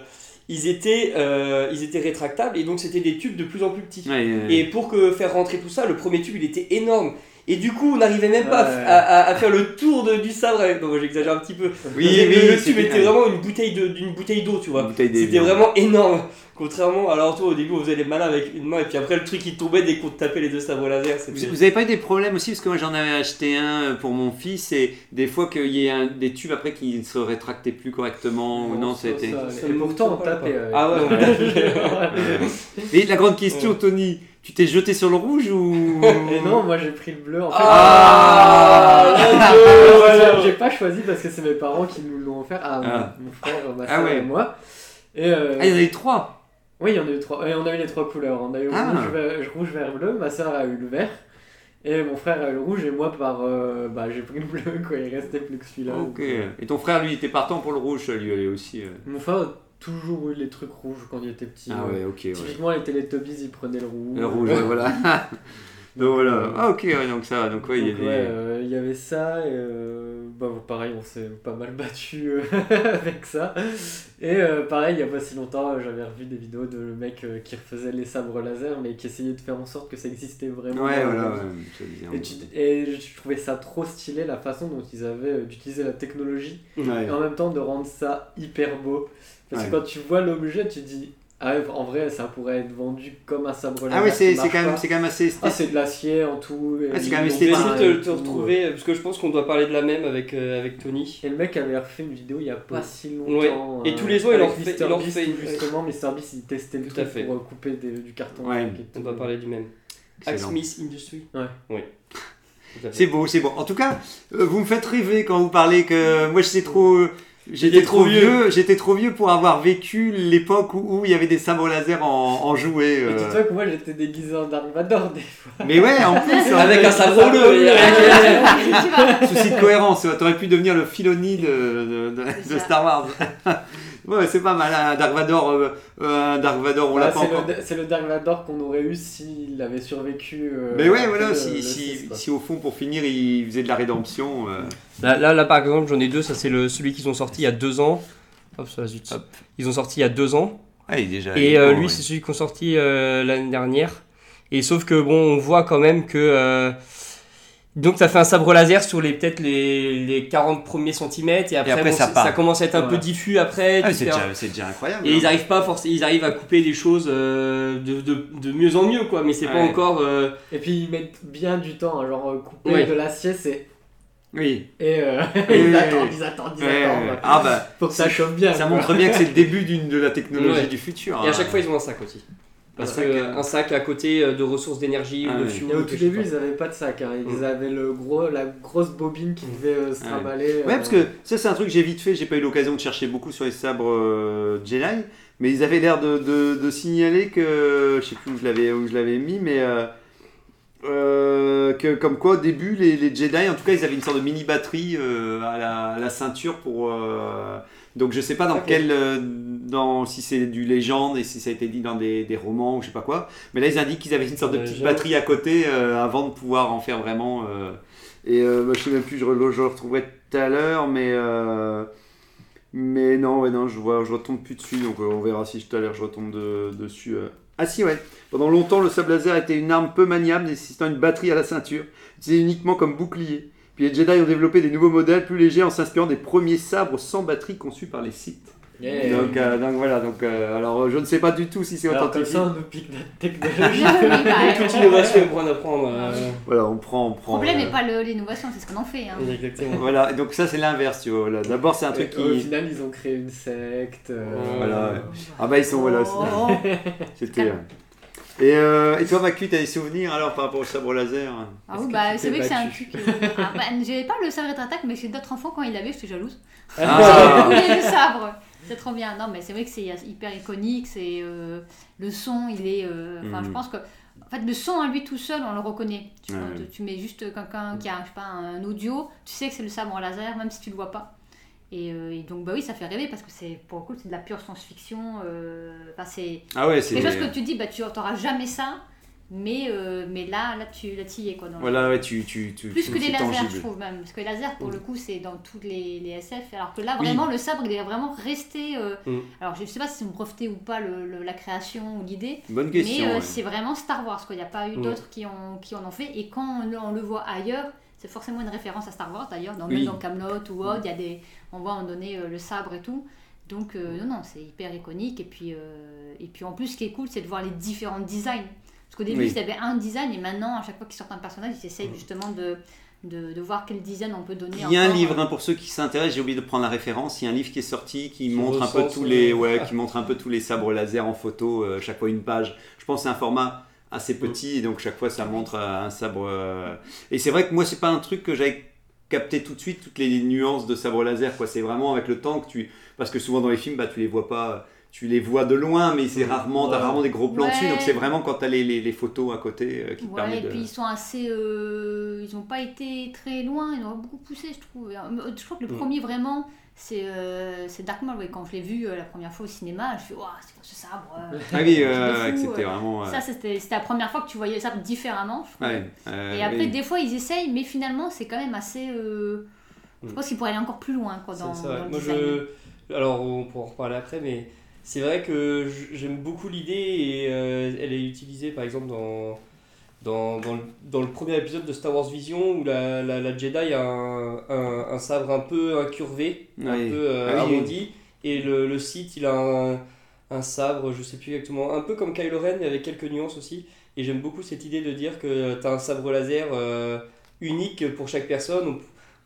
ils, étaient, euh, ils étaient rétractables et donc c'était des tubes de plus en plus petits. Ouais, ouais. Et pour que faire rentrer tout ça, le premier tube il était énorme. Et du coup, on n'arrivait même pas à- Ouais. à, à- à faire le tour de, du sabre. avec- moi, j'exagère un petit peu. Oui, Le- oui, le, tube était vraiment une bouteille de- d'une bouteille d'eau, tu vois. C'était vraiment énorme. Contrairement à l'auto, au début, on faisait les malins avec une main et puis après, le truc il tombait dès qu'on tapait les deux sabres laser. Vous, vous avez pas eu des problèmes aussi? Parce que moi j'en avais acheté un euh, pour mon fils et des fois qu'il y ait un- des tubes après qui ne se rétractaient plus correctement ou non c'était. ça, ça Et me- pourtant on tapait. avec. Ah ouais, on Et la grande question Tony, tu t'es jeté sur le rouge ou Et non, moi j'ai pris le bleu en fait. Ah, Ah, J'ai- pas choisi parce que c'est mes parents qui nous l'ont offert à Ah. mon frère, ma Ah soeur ouais. et moi. Et euh, Ah il y en a eu trois Oui, il y en a eu trois. Et on a eu les trois couleurs. On a eu Ah. rouge, vert, rouge, vert, bleu. Ma soeur a eu le vert. Et mon frère a eu le rouge. Et moi, par. euh, bah, j'ai pris le bleu, quoi. Il restait plus que celui-là. Ok. Et ton frère lui était partant pour le rouge lui allait aussi. euh. Mon frère toujours eu les trucs rouges quand il était petit. Ah ouais ok ouais. Typiquement, les Teletubbies, il prenait le rouge. Le rouge voilà. donc voilà. Ah ok ouais, donc ça donc ouais il y a Donc, des. ouais, euh, il y avait ça, et euh, bah, pareil, on s'est pas mal battu euh, avec ça. Et euh, pareil, il y a pas si longtemps, euh, j'avais revu des vidéos de le mec euh, qui refaisait les sabres laser, mais qui essayait de faire en sorte que ça existait vraiment. Ouais voilà Et, tu- et je trouvais ça trop stylé la façon dont ils avaient euh, d'utiliser la technologie et en même temps de rendre ça hyper beau. Parce Ouais. que quand tu vois l'objet, tu dis, ah ouais, en vrai, ça pourrait être vendu comme un sabre laser. Ah ouais qui c'est quand même quand même assez Ah, esthétique. c'est de l'acier en tout. et Ah, c'est quand même Je vais esthétique. essayer de et te, te tout, retrouver, parce que je pense qu'on doit parler de la même avec, euh, avec Tony. Et le mec avait refait une vidéo il y a pas Ouais. si longtemps. Et tous les ans, il en refait- il en refait une- justement, Mr. Beast il testait le Tout à truc fait. pour euh, couper des- du carton. Ouais. On va parler du même. Smith Industry. Ouais. Oui. Fait. C'est beau, c'est bon. En tout cas, euh, vous me faites rêver quand vous parlez que moi j'étais trop, euh, j'étais trop trop vieux, j'étais trop vieux pour avoir vécu l'époque où, où il y avait des sabres laser en, en jouets. Et euh. dis-toi que moi j'étais déguisé en Dark Vador des fois. Mais ouais, en plus, Avec un sabre bleu. souci de cohérence, t'aurais pu devenir le Filoni de, de. Star Wars. Ouais, c'est pas mal, un Dark Vador, euh, euh, un Dark Vador, on l'a Bah, pas c'est encore. le, c'est le Dark Vador qu'on aurait eu s'il avait survécu. euh, Mais ouais, voilà, le- si, le si, si au fond pour finir il faisait de la rédemption. euh, Là, là, là, par exemple, j'en ai deux. Ça, c'est le, celui qu'ils ont sorti il y a deux ans. Hop, ça, zut. Hop. Ils ont sorti il y a deux ans. Ah, il est déjà. Et euh, bon, lui, ouais. c'est celui qu'on sorti euh, l'année dernière. Et sauf que bon, on voit quand même que. Donc, ça fait un sabre laser sur les peut-être les, les 40 premiers centimètres. Et après, après, bon, ça commence à être un Ouais. peu diffus après. Ah, c'est déjà, c'est déjà incroyable. Et hein. ils arrivent pas forcément, ils arrivent à couper des choses euh, de, de, de mieux en mieux quoi, mais c'est pas Ouais. encore. euh, Et puis ils mettent bien du temps, hein, genre euh, couper Ouais. de l'acier, c'est. Oui. Et euh, ils oui, attendent, ils attendent, ils Ouais, attendent. ouais. Ah bah, Faut que ça chauffe bien. ça quoi. montre bien que c'est le début d'une de la technologie Ouais. du futur. Et à hein. chaque fois ils ont un sac aussi. Parce Un sac, euh, un sac à côté euh, de ressources d'énergie Ah ou de fuel. Et au ou tout début, ils avaient pas de sac. Hein. Ils avaient le gros, la grosse bobine qui devait euh, se trimballer. Ouais, euh, parce que ça, c'est un truc que j'ai vite fait. J'ai pas eu l'occasion de chercher beaucoup sur les sabres euh, Jedi, mais ils avaient l'air de, de- de signaler que je sais plus où je l'avais où je l'avais mis, mais euh, euh, que comme quoi au début les, les Jedi, en tout cas, ils avaient une sorte de mini batterie euh, à, la, à la ceinture pour. Donc je sais pas dans Ok. quel, euh, dans si c'est du légende et si ça a été dit dans des, des romans ou je sais pas quoi. Mais là ils indiquent qu'ils avaient une sorte de petite légende. batterie à côté euh, avant de pouvoir en faire vraiment. euh, et bah, je sais même plus, je, je le retrouverai tout à l'heure, mais mais non, ouais, non, je vois, je retombe plus dessus, donc on verra si tout à l'heure je retombe de- dessus. Ah si, ouais. Pendant longtemps, le sable laser était une arme peu maniable, nécessitant une batterie à la ceinture. C'est uniquement comme bouclier. Puis les Jedi ont développé des nouveaux modèles plus légers en s'inspirant des premiers sabres sans batterie conçus par les Sith. yeah. Donc, euh, donc voilà, donc euh, alors euh, je ne sais pas du tout si c'est authentique. ça, on nous pique notre technologie. Bah, Toute innovation est pour en apprendre. euh, Voilà, on prend, on Le prend. problème euh, n'est pas le- l'innovation, c'est ce qu'on en fait. Hein. Exactement. Voilà, donc ça c'est l'inverse, tu vois. Voilà. D'abord c'est un truc Et Au qui. final, ils ont créé une secte. euh, Voilà. Ah bah ils sont voilà. Oh. C'était. Euh, Et, euh, et toi, Macu, t'as des souvenirs alors par rapport au sabre laser? Ah oui, bah c'est vrai que c'est un battu truc. euh, ah, bah, J'avais pas le sabre attaque, mais chez d'autres enfants, quand ils l'avaient, j'étais jalouse. Ah. J'ai le sabre. C'est trop bien. Non, mais c'est vrai que c'est hyper iconique. C'est euh, le son, il est. euh, Enfin, je Mhm. pense que. En fait, le son à lui tout seul, on le reconnaît. Tu, Ouais, tu- mets juste quelqu'un qui a, je sais pas, un audio, tu sais que c'est le sabre laser, même si tu le vois pas. Et, euh, et donc, bah oui, ça fait rêver parce que c'est pour le coup, c'est de la pure science-fiction. euh, Enfin, c'est Ah ouais, quelque chose que tu dis, bah tu n'auras jamais ça, mais, euh, mais là, là, tu là, y es quoi. Dans le- Voilà, ouais, tu. tu, tu plus que les lasers, tangible. je trouve même. Parce que les lasers, pour le coup, c'est dans toutes les, les SF. Alors que là, Oui. vraiment, le sabre, il est vraiment resté. Mm. Alors, je sais pas si c'est breveté ou pas le, le- la création ou l'idée. Bonne question. Mais ouais. c'est vraiment Star Wars, quoi. Il n'y a pas eu Mm. d'autres qui, ont, qui en ont fait. Et quand on le voit ailleurs, c'est forcément une référence à Star Wars d'ailleurs. Dans, Oui. Même dans Camelot ou autre, il y a des, on voit à un donné euh, le sabre et tout. Donc, euh, non, non, c'est hyper iconique. Et puis, euh, et puis, en plus, ce qui est cool, c'est de voir les différents designs. Parce qu'au début, Oui. il y avait un design, et maintenant, à chaque fois qu'ils sortent un personnage, ils essayent justement de, de, de voir quel design on peut donner. Il y a un livre hein, pour ceux qui s'intéressent, j'ai oublié de prendre la référence. Il y a un livre qui est sorti qui, Qui montre un peu tous les, ouais, qui montre un peu tous les sabres laser en photo, euh, chaque fois une page. Je pense que c'est un format assez petit, et donc chaque fois ça montre euh, un sabre. euh, Et c'est vrai que moi c'est pas un truc que j'avais capté tout de suite toutes les nuances de sabre laser. Quoi, c'est vraiment avec le temps que tu, parce que souvent dans les films, bah tu les vois pas. Tu les vois de loin, mais c'est rarement, t'as Ouais. rarement des gros plans Ouais. dessus, donc c'est vraiment quand t'as les, les, les photos à côté euh, qui te Ouais, permettent et de. puis ils sont assez. euh, ils n'ont pas été très loin, ils ont beaucoup poussé, je trouve. Je crois que le Mm. premier vraiment, c'est euh, c'est Dark Maul. ouais. Quand je l'ai vu euh, la première fois au cinéma, je me suis dit, Waouh, c'est quoi ce sabre euh. Ah oui, euh, c'était euh. vraiment. euh, Ça, c'était c'était la première fois que tu voyais sabre différemment. je ouais, euh, Et après, oui. des fois, ils essayent, mais finalement, c'est quand même assez. euh, Je Mm. pense qu'ils pourraient aller encore plus loin quoi, dans, le Moi, design. je... Alors, on pourra en reparler après, mais c'est vrai que j'aime beaucoup l'idée et euh, elle est utilisée par exemple dans, dans, dans, le, dans le premier épisode de Star Wars Vision où la, la, la Jedi a un, un, un sabre un peu incurvé, un peu euh, Ah oui. arrondi, et le, le Sith il a un, un sabre, je sais plus exactement, un peu comme Kylo Ren mais avec quelques nuances aussi. Et j'aime beaucoup cette idée de dire que tu as un sabre laser euh, unique pour chaque personne. On,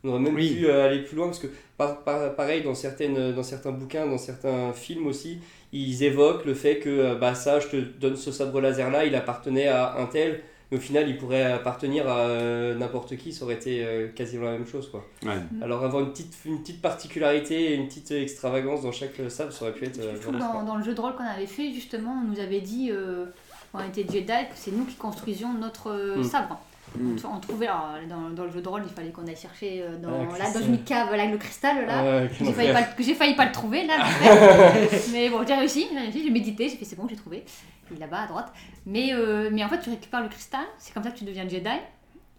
on aurait même Oui. pu euh, aller plus loin parce que par- par- pareil dans, certaines, dans certains bouquins, dans certains films aussi, ils évoquent le fait que bah ça, je te donne ce sabre laser là, il appartenait à un tel, mais au final il pourrait appartenir à euh, n'importe qui, ça aurait été euh, quasiment la même chose quoi. Ouais. Alors avoir une petite, une petite particularité, une petite extravagance dans chaque sabre, ça aurait pu être euh, Je trouve vraiment dans, dans le jeu de rôle qu'on avait fait, justement, on nous avait dit, euh, quand on était Jedi, que c'est nous qui construisions notre euh, Mm. sabre. Mm. On trouvait, alors, dans, dans le jeu de rôle, il fallait qu'on aille chercher euh, dans, Ah, là, dans une cave avec le cristal là. J'ai failli, pas, j'ai failli pas le trouver là, mais bon, j'ai réussi, j'ai réussi, j'ai médité, j'ai fait c'est bon, j'ai trouvé. Il est là-bas à droite. Mais, euh, mais en fait, tu récupères le cristal, c'est comme ça que tu deviens Jedi.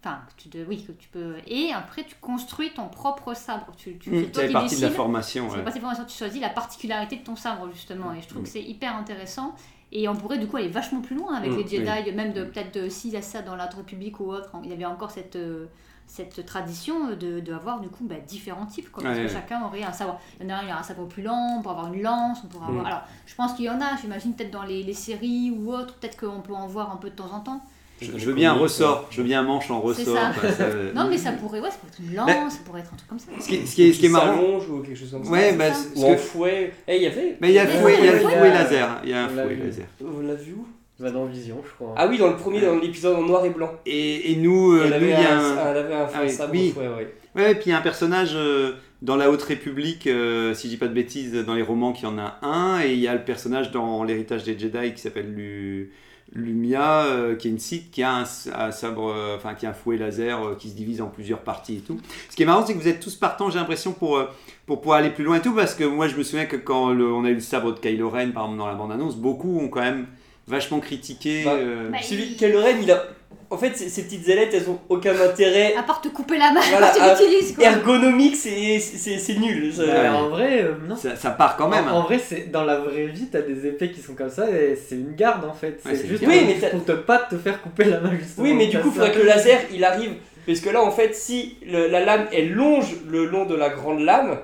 Enfin, que tu de, oui, que tu peux. Et après, tu construis ton propre sabre. Tu, tu, Mm, c'est fait qui partie de la formation. C'est ouais. pas simplement ça, tu choisis la particularité de ton sabre justement et je trouve Mm. que c'est hyper intéressant et on pourrait du coup aller vachement plus loin avec Mm, les Jedi, même de peut-être de y a ça dans la République ou autre, il y avait encore cette euh, cette tradition de, de avoir du coup bah, différents types quoi, parce Ouais, que ouais. chacun aurait un sabre. Il y en a un, il y a un sabre plus lent, on peut avoir une lance, on pourrait avoir. Mm. Alors, je pense qu'il y en a, j'imagine peut-être dans les, les séries ou autres, peut-être qu'on peut en voir un peu de temps en temps. Je, je veux bien un ressort, je veux bien un manche en ressort. ça. enfin, ça- Non, mais ça pourrait, ouais, ça pourrait être une lance, ça pourrait être un truc comme ça. Ce qui est, ce qui est, ce qui est marrant. ou quelque chose comme ça. Ouais, bah, Ou que- fouet. Eh, il y avait. mais il y a fouet, il y a fouet laser. Il y a un fouet laser. On l'a vu où Va dans Vision, je crois. Ah oui, dans le premier, dans l'épisode en noir et blanc. Et, et nous, euh, elle, nous, avait il y a un, un. elle avait un Ah oui, sabre oui. ouais. Ouais, et puis il y a un personnage euh, dans la Haute République, euh, si je dis pas de bêtises, dans les romans, qu'il y en a un, et il y a le personnage dans l'héritage des Jedi qui s'appelle Lu- Lumia, euh, qui est une Sith, qui a un, sabre, euh, enfin qui a un fouet laser euh, qui se divise en plusieurs parties et tout. Ce qui est marrant, c'est que vous êtes tous partants, j'ai l'impression, pour, euh, pour pouvoir aller plus loin et tout, parce que moi je me souviens que quand le- on a eu le sabre de Kylo Ren, par exemple, dans la bande-annonce, beaucoup ont quand même vachement critiqué. Bah, euh, bah, Celui il- Kylo Ren, il a. En fait, ces ces petites ailettes, elles ont aucun intérêt. À part te couper la main Voilà, quand tu l'utilises quoi. Ergonomique, c'est c'est- c'est nul. ça. En vrai, euh, non. ça, ça part quand même. En, en vrai, c'est dans la vraie vie, t'as des épées qui sont comme ça et c'est une garde en fait. Ouais, C'est c'est juste une garde. pour, Oui, mais pour te pas te faire couper la main justement. Oui, mais du coup, il faudrait que le laser il arrive. Parce que là, en fait, si le- la lame elle longe le long de la grande lame,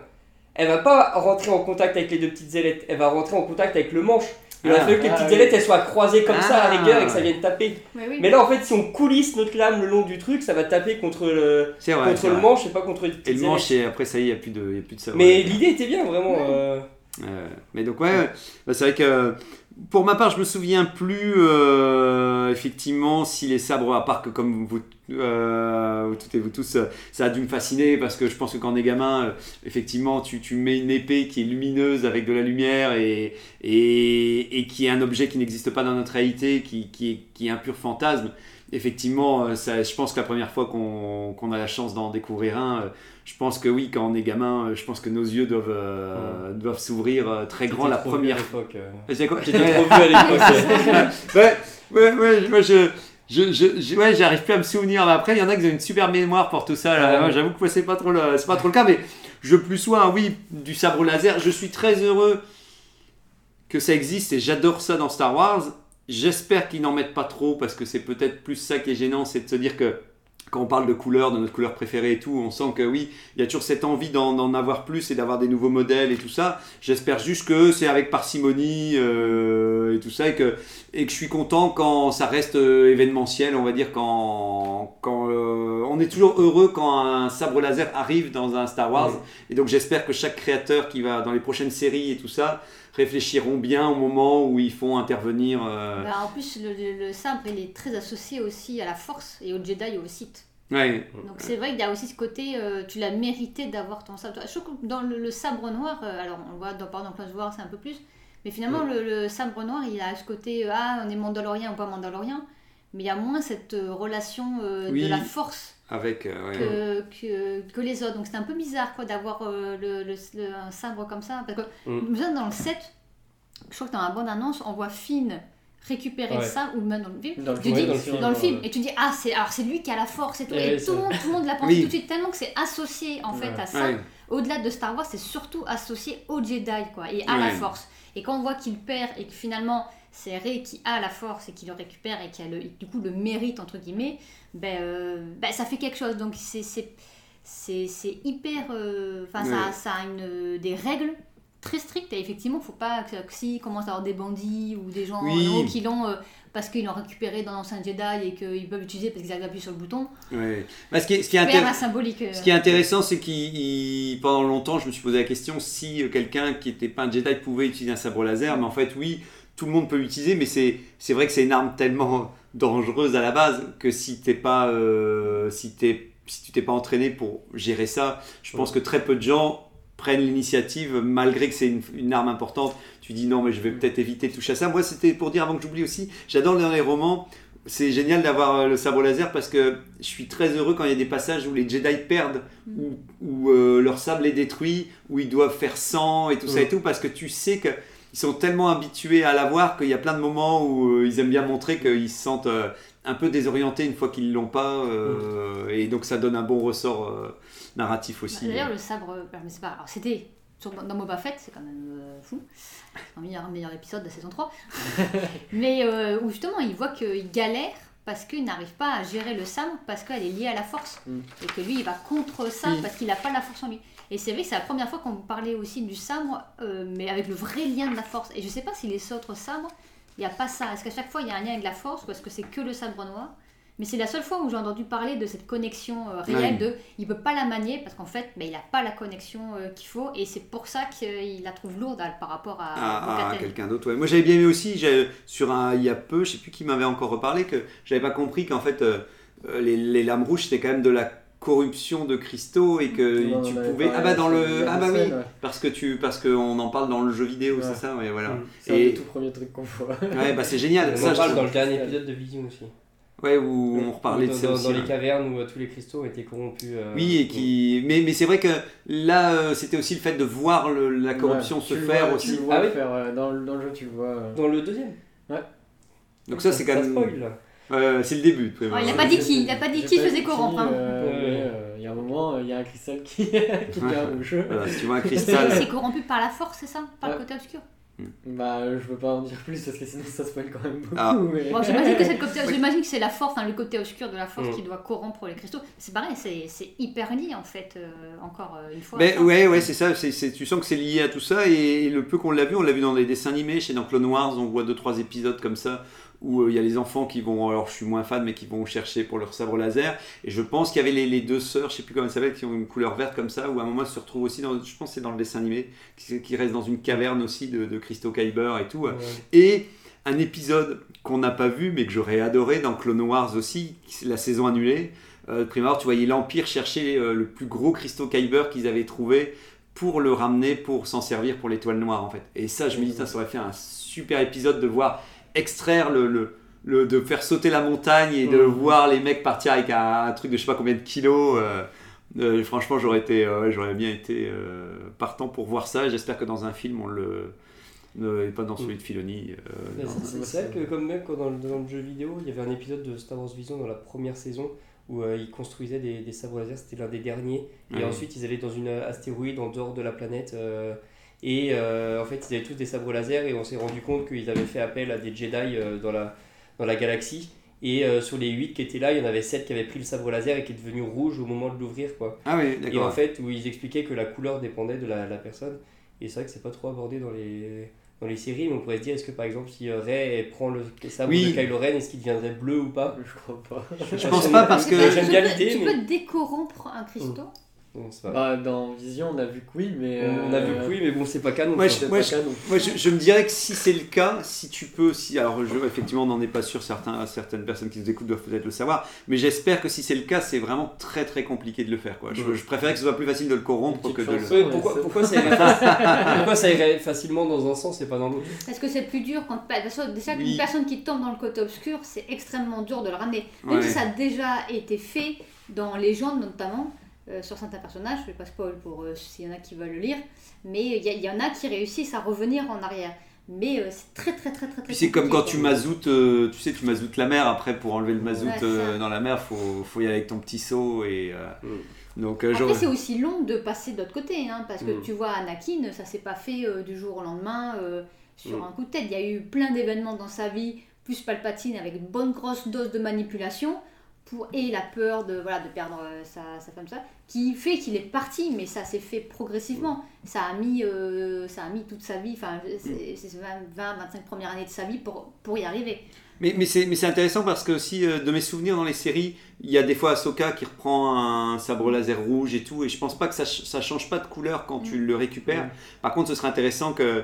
elle va pas rentrer en contact avec les deux petites ailettes, elle va rentrer en contact avec le manche. Il aurait Ah. fallu que les Ah, petites oui. ailettes elles soient croisées comme ça à la Ah. rigueur et que ça vienne taper. Mais là, en fait, si on coulisse notre lame le long du truc, ça va taper contre le, C'est vrai. contre c'est le vrai. manche et pas contre les Et petites le manche, ailettes. et après ça y est, il n'y a plus de, il y a plus de sabre. Mais l'idée était bien, vraiment. euh, Euh, mais donc ouais, ouais. Bah, c'est vrai que pour ma part, je me souviens plus euh, effectivement si les sabres, à part que comme vous, euh, vous toutes et vous tous, euh, ça a dû me fasciner parce que je pense que quand on est gamin, euh, effectivement, tu, tu mets une épée qui est lumineuse avec de la lumière et, et, et qui est un objet qui n'existe pas dans notre réalité, qui, qui, est, qui est un pur fantasme. Effectivement, euh, ça, je pense que la première fois qu'on qu'on a la chance d'en découvrir un, je pense que oui, quand on est gamin, je pense que nos yeux doivent, euh, doivent s'ouvrir très grand la trop première fois. l'époque. C'est quoi T'étais trop vieux à l'époque. ouais, ouais, ouais, moi je. Je, je, je- ouais, j'arrive plus à me souvenir. Mais après, il y en a qui ont une super mémoire pour tout ça. là. Ouais. Moi, J'avoue que c'est pas trop le, c'est pas trop le cas, mais je plus sois, oui, du sabre laser. Je suis très heureux que ça existe et j'adore ça dans Star Wars. J'espère qu'ils n'en mettent pas trop parce que c'est peut-être plus ça qui est gênant, c'est de se dire que quand on parle de couleurs, de notre couleur préférée et tout, on sent que oui, il y a toujours cette envie d'en avoir plus et d'avoir des nouveaux modèles et tout ça. J'espère juste que c'est avec parcimonie euh, et tout ça et que, et que je suis content quand ça reste euh, événementiel, on va dire, quand, quand euh, on est toujours heureux quand un sabre laser arrive dans un Star Wars. Et donc j'espère que chaque créateur qui va dans les prochaines séries et tout ça réfléchiront bien au moment où ils font intervenir. euh, Bah, en plus, le, le- le sabre, il est très associé aussi à la force et au Jedi et au Sith. Ouais. Donc c'est vrai qu'il y a aussi ce côté, euh, tu l'as mérité d'avoir ton sabre. Je trouve que dans le, le sabre noir, euh, alors on le voit dans, par exemple dans Clone c'est un peu plus, mais finalement le, le sabre noir, il a ce côté, ah on est mandalorien ou pas mandalorien, mais il y a moins cette relation Oui. de la force Avec, euh, ouais. que, que, que les autres. Donc c'est un peu bizarre quoi d'avoir euh, le, le- le- un sabre comme ça. Parce que Mm. nous sommes dans le 7, je crois que dans la bande annonce, on voit Finn récupérer Ouais. le sabre, ou même dans le film, Dans le tu dis- dans le film, dans le film, et tu dis, ah, c'est alors c'est lui qui a la force et tout. Et Et, tout, le monde, tout le monde l'a pensé Oui. tout de suite, tellement que c'est associé en fait à ça. Ouais. Au-delà de Star Wars, c'est surtout associé au Jedi quoi, et à la force. Et quand on voit qu'il perd et que finalement c'est Rey qui a la force et qui le récupère et qui a le, du coup le mérite entre guillemets, ben, euh, ben, ça fait quelque chose. Donc c'est c'est- c'est c'est hyper. euh, Enfin, ça, ça a une, des règles très strictes et effectivement, faut pas que, que s'il commence à avoir des bandits ou des gens Oui. en haut qui l'ont. euh, parce qu'ils l'ont récupéré dans l'ancien Jedi et qu'ils peuvent l'utiliser parce qu'ils arrivent à appuyer sur le bouton. Ouais. Bah, ce, qui est, ce, qui est Super intér- la symbolique. euh. ce qui est intéressant, c'est qu'il pendant longtemps, je me suis posé la question si euh, quelqu'un qui n'était pas un Jedi pouvait utiliser un sabre laser. Mais en fait, oui, tout le monde peut l'utiliser, mais c'est c'est vrai que c'est une arme tellement dangereuse à la base que si t'es pas euh, si t'es si tu t'es pas entraîné pour gérer ça, je pense que très peu de gens prennent l'initiative malgré que c'est une, une arme importante. Tu dis non, mais je vais peut-être éviter de toucher à ça. Moi, c'était pour dire avant que j'oublie aussi, j'adore dans les romans. C'est génial d'avoir euh, le sabre laser parce que je suis très heureux quand il y a des passages où les Jedi perdent, où, où, euh, leur sable est détruit, où ils doivent faire sang et tout ça et tout, parce que tu sais que ils sont tellement habitués à l'avoir qu'il y a plein de moments où euh, ils aiment bien montrer qu'ils se sentent euh, un peu désorientés une fois qu'ils l'ont pas, euh, et donc ça donne un bon ressort euh, narratif aussi. D'ailleurs, le sabre, euh, mais c'est pas. Alors, c'était dans Boba Fett, c'est quand même euh, fou. Un meilleur, meilleur épisode de la saison 3. mais euh, où justement, il voit qu'il galère parce qu'il n'arrive pas à gérer le sabre parce qu'elle est liée à la force. Mm. Et que lui, il va contre ça Oui. parce qu'il n'a pas la force en lui. Et c'est vrai que c'est la première fois qu'on parlait aussi du sabre, euh, mais avec le vrai lien de la force. Et je sais pas si les autres sabres, il n'y a pas ça. Est-ce qu'à chaque fois, il y a un lien avec la force ou est-ce que c'est que le sabre noir? Mais c'est la seule fois où j'ai entendu parler de cette connexion euh, réelle de il peut pas la manier parce qu'en fait il n'a pas la connexion euh, qu'il faut et c'est pour ça qu'il la trouve lourde par rapport à, à, à Bo-Katan. quelqu'un d'autre. ouais. Moi j'avais bien aimé aussi, sur un, il y a peu, je sais plus qui m'avait encore reparlé, que j'avais pas compris qu'en fait euh, les, les lames rouges c'était quand même de la corruption de cristaux et que On en tu pouvais ah bah dans le ah bah oui ouais. parce que tu parce que on en parle dans le jeu vidéo Ouais. c'est ça ouais voilà Mm. C'est des tout premier truc qu'on voit. ouais bah c'est génial On ça en je parle trouve- dans le dernier épisode de Vision aussi. ouais où on reparlait dans, de ça dans- aussi dans les ouais. cavernes où euh, tous les cristaux étaient corrompus. euh, oui et qui mais, mais c'est vrai que là euh, c'était aussi le fait de voir le- la corruption Ouais, se tu le faire vois- aussi Tu le vois Ah oui. faire, euh, dans, le- dans le jeu, tu le vois. euh. Dans le deuxième. donc ça c'est quand même. Ouais, c'est le début Oh, il a Ouais. pas dit qui, il a pas dit qui faisait corrompre. hein. Euh, mais, euh, Il y a un moment, euh, il y a un cristal qui, qui rouge. Voilà, si tu vois un C'est cristal c'est corrompu par la force, c'est ça? Par le côté obscur Bah, euh, je veux pas en dire plus parce que sinon ça spoil quand même beaucoup. Ah. mais- Bon, j'imagine que c'est la force, hein, le côté obscur de la force Mm. qui doit corrompre les cristaux. C'est pareil, c'est c'est hyper lié en fait, euh, encore une fois. Ben ça. ouais, ouais, c'est ça. c'est c'est- tu sens que c'est lié à tout ça. Et, le peu qu'on l'a vu, on l'a vu dans les dessins animés. Chez dans Clone Wars, on voit deux trois épisodes comme ça où euh, il y a les enfants qui vont, alors je suis moins fan, mais qui vont chercher pour leur sabre laser. Et je pense qu'il y avait les, les deux sœurs, je sais plus comment elles s'appellent, qui ont une couleur verte comme ça, où à un moment elles se retrouvent aussi, dans, je pense que c'est dans le dessin animé, qui, qui reste dans une caverne aussi de, de cristaux Kyber et tout. Ouais. Et un épisode qu'on n'a pas vu, mais que j'aurais adoré dans Clone Wars aussi, la saison annulée. Euh, Primark, tu voyais l'Empire chercher euh, le plus gros cristaux Kyber qu'ils avaient trouvé pour le ramener, pour s'en servir pour l'étoile noire en fait. Et ça, je me dis, ça, ça aurait fait un super épisode de voir extraire le, le, le- de faire sauter la montagne et de Mhm. voir les mecs partir avec un, un truc de je sais pas combien de kilos. euh, euh, franchement, j'aurais été, euh, j'aurais bien été euh, partant pour voir ça. J'espère que dans un film, on le, ne- et pas dans celui de Filoni. euh, c'est- vrai que comme même quand dans le, dans le jeu vidéo, il y avait un épisode de Star Wars Vision dans la première saison où euh, ils construisaient des, des sabres laser, c'était l'un des derniers. Et ensuite ils allaient dans une astéroïde en dehors de la planète. Et euh, en fait ils avaient tous des sabres laser et on s'est rendu compte qu'ils avaient fait appel à des Jedi euh, dans, la, dans la galaxie. Et euh, sur les 8 qui étaient là, il y en avait 7 qui avaient pris le sabre laser et qui est devenu rouge au moment de l'ouvrir. quoi. Ah oui, Et en d'accord. fait, où ils expliquaient que la couleur dépendait de la, la personne. Et c'est vrai que c'est pas trop abordé dans les, dans les séries, mais on pourrait se dire est-ce que par exemple, si Rey prend le sabre Oui. de Kylo Ren, est-ce qu'il deviendrait bleu ou pas? Je crois pas. Je pense pas parce que- J'aime bien l'idée, Tu mais. peux décorrompre un cristaux Bon, pas- Bah, dans Vision, on a vu que oui, mais. On a vu euh, que oui, mais bon, c'est pas canon. Je- moi, pas je- canon. Moi, je, je me dirais que si c'est le cas, si tu peux, si alors je, effectivement, on n'en est pas sûr, certains, certaines personnes qui nous écoutent doivent peut-être le savoir, mais j'espère que si c'est le cas, c'est vraiment très très compliqué de le faire. Quoi. Je, Ouais. je préférais que ce soit plus facile de le corrompre que de le. Ouais, pourquoi, pourquoi, ça irait faci- pourquoi ça irait facilement dans un sens et pas dans l'autre? Parce que c'est plus dur quand. parce que déjà, Oui. une personne qui tombe dans le côté obscur, c'est extrêmement dur de le ramener. Même Ouais. si ça a déjà été fait dans Légende notamment, euh, sur certains personnages, je vais pas spoil pour euh, s'il y en a qui veulent le lire, mais il y, en a qui réussissent à revenir en arrière. Mais euh, c'est très très très très très. Puis c'est comme quand tu mazoutes, euh, tu sais, tu mazoutes la mer. Après, pour enlever le mazout Ouais, euh, dans la mer, faut, faut y aller avec ton petit seau et. euh, Donc, euh, Après, c'est aussi long de passer de l'autre côté, hein, parce que Mm. tu vois, Anakin, ça s'est pas fait euh, du jour au lendemain euh, sur Mm. un coup de tête. Il y a eu plein d'événements dans sa vie, plus Palpatine avec une bonne grosse dose de manipulation, pour, et la peur de, voilà, de perdre euh, sa, sa femme, ça, qui fait qu'il est parti, mais ça s'est fait progressivement. Ça a mis, euh, ça a mis toute sa vie, enfin, c'est c'est 20-25 premières années de sa vie pour, pour y arriver. Mais, mais c'est mais c'est intéressant parce que aussi, euh, de mes souvenirs dans les séries, il y a des fois Ahsoka qui reprend un sabre laser rouge et tout, et je pense pas que ça, ça change pas de couleur quand tu le récupères. Par contre, ce serait intéressant que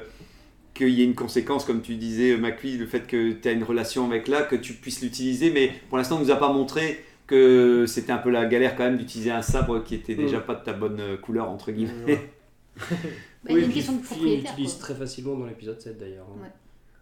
qu'il y ait une conséquence, comme tu disais, Macui, le fait que tu as une relation avec là, que tu puisses l'utiliser, mais pour l'instant, on nous a pas montré que c'était un peu la galère quand même d'utiliser un sabre qui était déjà pas de ta bonne euh, couleur, entre guillemets. Bah, il y a une question de propriétaire. l'utilise quoi. très facilement dans l'épisode 7 d'ailleurs. Ouais.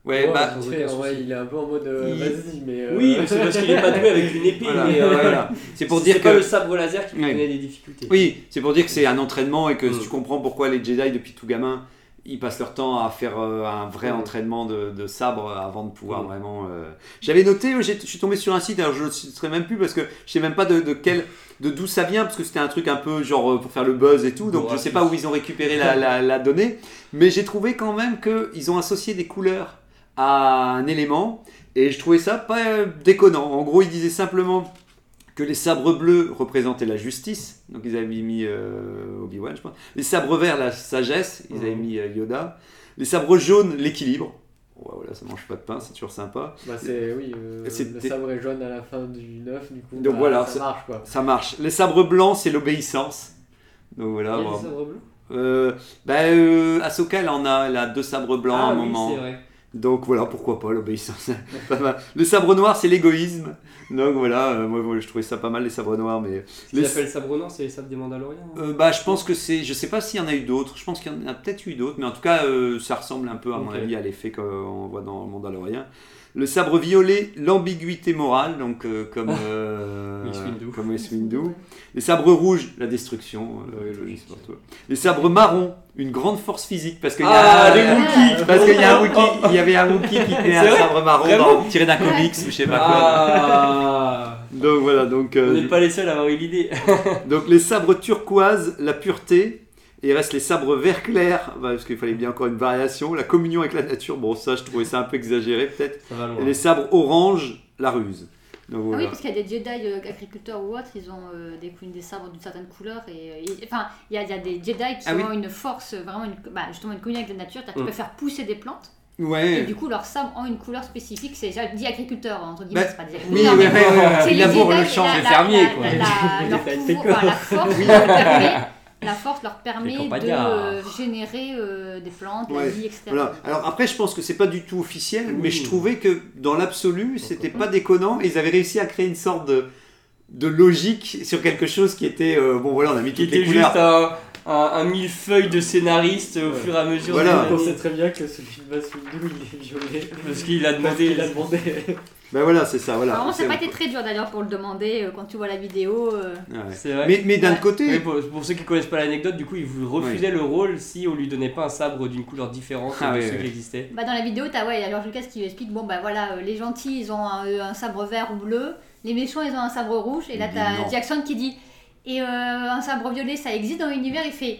Ouais, Ouais, bah, fait, ouais, il est un peu en mode euh, Il- vas-y, mais. euh, Oui, c'est parce qu'il est pas doué avec une épée, voilà, mais euh, voilà. C'est pour c'est dire pas que le sabre laser qui lui Ouais. donnait des difficultés. Oui, c'est pour dire que c'est un entraînement et que Mm. tu comprends pourquoi les Jedi, depuis tout gamin, ils passent leur temps à faire euh, un vrai entraînement de, de sabre avant de pouvoir vraiment. euh, J'avais noté, euh, je suis tombé sur un site, alors je ne le citerai même plus parce que je sais même pas de, de quel. De d'où ça vient, parce que c'était un truc un peu genre pour faire le buzz et tout, donc je sais pas où ils ont récupéré la, la- la donnée, mais j'ai trouvé quand même qu'ils ont associé des couleurs à un élément, et je trouvais ça pas déconnant. En gros, ils disaient simplement que les sabres bleus représentaient la justice, donc ils avaient mis euh, Obi-Wan, je pense. Les sabres verts, la sagesse, ils avaient Mhm. mis euh, Yoda. Les sabres jaunes, l'équilibre. Ouais, voilà, ça mange pas de pain, c'est toujours sympa. Bah, c'est. Oui, euh, le sabre est jaune à la fin du 9, du coup. Donc bah, voilà, ça ça- marche quoi. Ça marche. Les sabres blancs, c'est l'obéissance. Donc voilà. Il y a bon. des sabres bleus? Euh, bah, euh, Ahsoka, elle en a, elle a deux sabres blancs à Ah un oui, moment. c'est vrai. Donc voilà, pourquoi pas l'obéissance. Le sabre noir, c'est l'égoïsme. Donc voilà, euh, moi, moi, je trouvais ça pas mal les sabres noirs, mais Ce qu'ils Les- appellent sabre noir, c'est les sabres des Mandaloriens. hein. Euh, bah, je pense que c'est. Je sais pas s'il y en a eu d'autres. Je pense qu'il y en a peut-être eu d'autres, mais en tout cas, euh, ça ressemble un peu, à mon avis, à l'effet qu'on voit dans le Mandalorien. Le sabre violet, l'ambiguïté morale, donc euh, comme euh, comme Mace Windu. Les sabres rouges, la destruction. toi. Les sabres marrons, une grande force physique, parce qu'il y a Ah, les Wookiees parce qu'il y a un Wookie, il y avait un Wookie qui tenait un sabre marron dans- tiré d'un comics ou je sais pas quoi. Ah Donc voilà, donc On euh, n'est pas les seuls à avoir eu l'idée. donc les sabres turquoise, la pureté. Et il reste les sabres vert clair, bah, parce qu'il fallait bien encore une variation. La communion avec la nature, bon ça je trouvais ça un peu exagéré peut-être. Les sabres orange, la ruse. Donc Ah oui, parce qu'il y a des Jedi euh, agriculteurs ou autres, ils ont euh, des, des sabres d'une certaine couleur. Et, euh, ils- enfin, il y a, il y a des Jedi qui Ah oui. ont une force, vraiment, une, bah, justement une communion avec la nature. qu'ils Mm. peuvent faire pousser des plantes Et Ouais. du coup, leurs sabres ont une couleur spécifique. C'est déjà dit agriculteur, entre guillemets, Bah, c'est pas des Oui, agriculteurs. ouais, mais ouais, ouais, c'est il les laboure Jedi, le champ. la- c'est la- la- quoi. la- Il la- leur fait le pouvoir- décor. enfin, la force la force leur permet de campagnards. euh, générer euh, des plantes, Ouais, la vie, etc. Voilà. Alors après, je pense que c'est pas du tout officiel, Oui. mais je trouvais que dans l'absolu, c'était pas déconnant. Et ils avaient réussi à créer une sorte de, de logique sur quelque chose qui était euh, bon. Voilà, on a mis Qui toutes les couleurs. juste un, un, un millefeuille de scénaristes au fur et à mesure Voilà. On sait très bien que celui de Massoudou, il est violet. Parce qu'il a Parce demandé. qu'il a demandé. Ben voilà, c'est ça. Voilà. Vraiment, ça C'est- n'a pas été très dur d'ailleurs pour le demander euh, quand tu vois la vidéo. euh. Ouais. C'est vrai. Mais, mais d'un Ouais. côté, Oui, pour, pour ceux qui connaissent pas l'anecdote, du coup, il vous refusait le rôle si on lui donnait pas un sabre d'une couleur différente Ah de ouais, ceux ouais. qui existaient. Bah, dans la vidéo, t'as ouais, alors Lucas qui explique bon, bah voilà, euh, les gentils ils ont un, euh, un sabre vert ou bleu, les méchants ils ont un sabre rouge, et là Il t'as. Jackson qui dit et euh, un sabre violet ça existe dans l'univers Il fait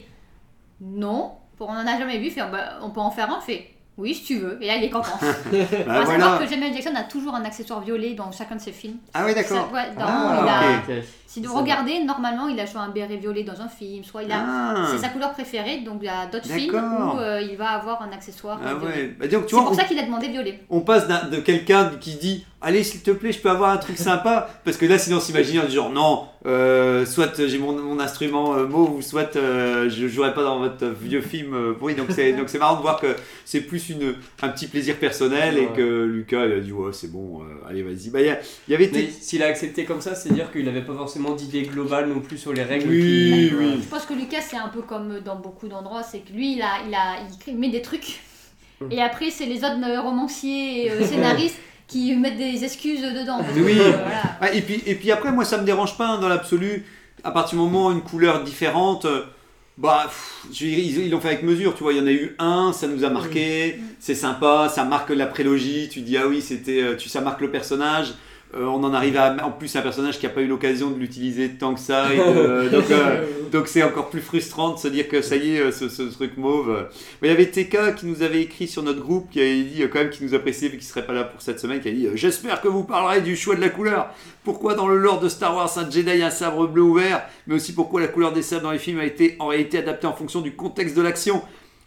non, on en a jamais vu, il fait bah, on peut en faire un, il fait oui si tu veux, et là il est content. bah Faut savoir voilà. que Samuel Jackson a toujours un accessoire violet dans chacun de ses films. Ah oui, d'accord. Ouais, dans- Ah, il a- ok. Ok. Si vous regardez, normalement il a joué un béret violet dans un film, soit il a. Ah, C'est sa couleur préférée, donc il y a d'autres films où euh, il va avoir un accessoire ah ouais. Bah, C'est pour on, ça qu'il a demandé violet. on passe de quelqu'un qui dit Allez, s'il te plaît, je peux avoir un truc sympa? Parce que là, sinon, on s'imagine en disant Non, euh, soit j'ai mon, mon instrument euh, mauve, ou soit euh, je jouerai pas dans votre vieux film euh, pourri. Donc, c'est donc c'est marrant de voir que c'est plus une, un petit plaisir personnel et que Lucas, il a dit Ouais, c'est bon, euh, allez, vas-y. Bah, il y, a- il y avait été. s'il a accepté comme ça, c'est dire qu'il avait pas forcément d'idée globale non plus sur les règles. Oui, qui- oui. Je pense que Lucas, c'est un peu comme dans beaucoup d'endroits, c'est que lui, il, a, il, a, il met des trucs. Et après, c'est les autres romanciers et euh, scénaristes qui mettent des excuses dedans. parce que, Oui. voilà. Ah, et, puis, et puis après, moi, ça me dérange pas hein, dans l'absolu. À partir du moment où une couleur différente, euh, bah, pff, ils l'ont fait avec mesure. Tu vois, il y en a eu un, ça nous a marqué, c'est sympa, ça marque la prélogie. Tu dis, ah oui, c'était, euh, tu, ça marque le personnage. Euh, on en arrive à. En plus, un personnage qui n'a pas eu l'occasion de l'utiliser tant que ça. et de- donc, euh, donc c'est encore plus frustrant de se dire que ça y est, euh, ce, ce truc mauve. euh. Mais il y avait TK qui nous avait écrit sur notre groupe, qui avait dit euh, quand même qu'il nous appréciait vu qu'il serait pas là pour cette semaine, qui a dit euh, J'espère que vous parlerez du choix de la couleur. Pourquoi dans le lore de Star Wars un Jedi a un sabre bleu ou vert Mais aussi pourquoi la couleur des sabres dans les films a été en réalité adaptée en fonction du contexte de l'action?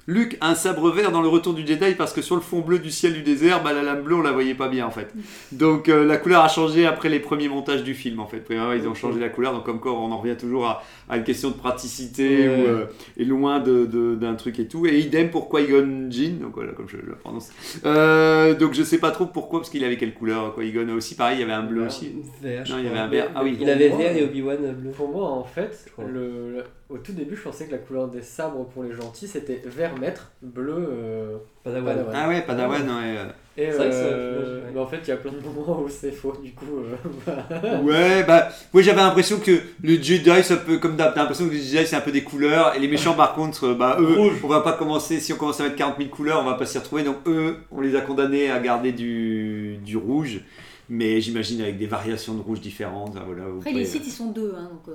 Luke a un sabre vert dans le retour du Jedi parce que sur le fond bleu du ciel du désert, bah, la lame bleue on la voyait pas bien en fait. Donc euh, la couleur a changé après les premiers montages du film en fait. Premièrement, ils ont changé la couleur, donc comme quoi on en revient toujours à, à une question de praticité Ouais. ou, euh, et loin de- de- d'un truc et tout. Et idem pour Qui-Gon Jinn, donc voilà comme je le prononce. Euh, donc je sais pas trop pourquoi, parce qu'il avait quelle couleur Qui-Gon aussi, pareil, il y avait un bleu aussi. Vert, je Non, il y avait un vert. Ah oui. Il avait vert et Obi-Wan bleu. Pour moi, en fait, le- au tout début, je pensais que la couleur des sabres pour les gentils, c'était vert maître, bleu. euh, Padawan. Padawan. Ah ouais, Padawan, ouais. euh. Et C'est vrai que ça- euh, ouais. mais en fait, il y a plein de moments où c'est faux, du coup. euh, bah, Ouais, bah, moi j'avais l'impression que les Jedi, ça peut, comme d'hab, t'as l'impression que les Jedi c'est un peu des couleurs, et les méchants par contre, euh, bah eux, Rouge. on va pas commencer, si on commence à mettre 40 000 couleurs, on va pas s'y retrouver, donc eux, on les a condamnés à garder du, du rouge, mais j'imagine avec des variations de rouge différentes, hein, voilà. Après, pouvez- les sites, ils sont deux. Hein, donc,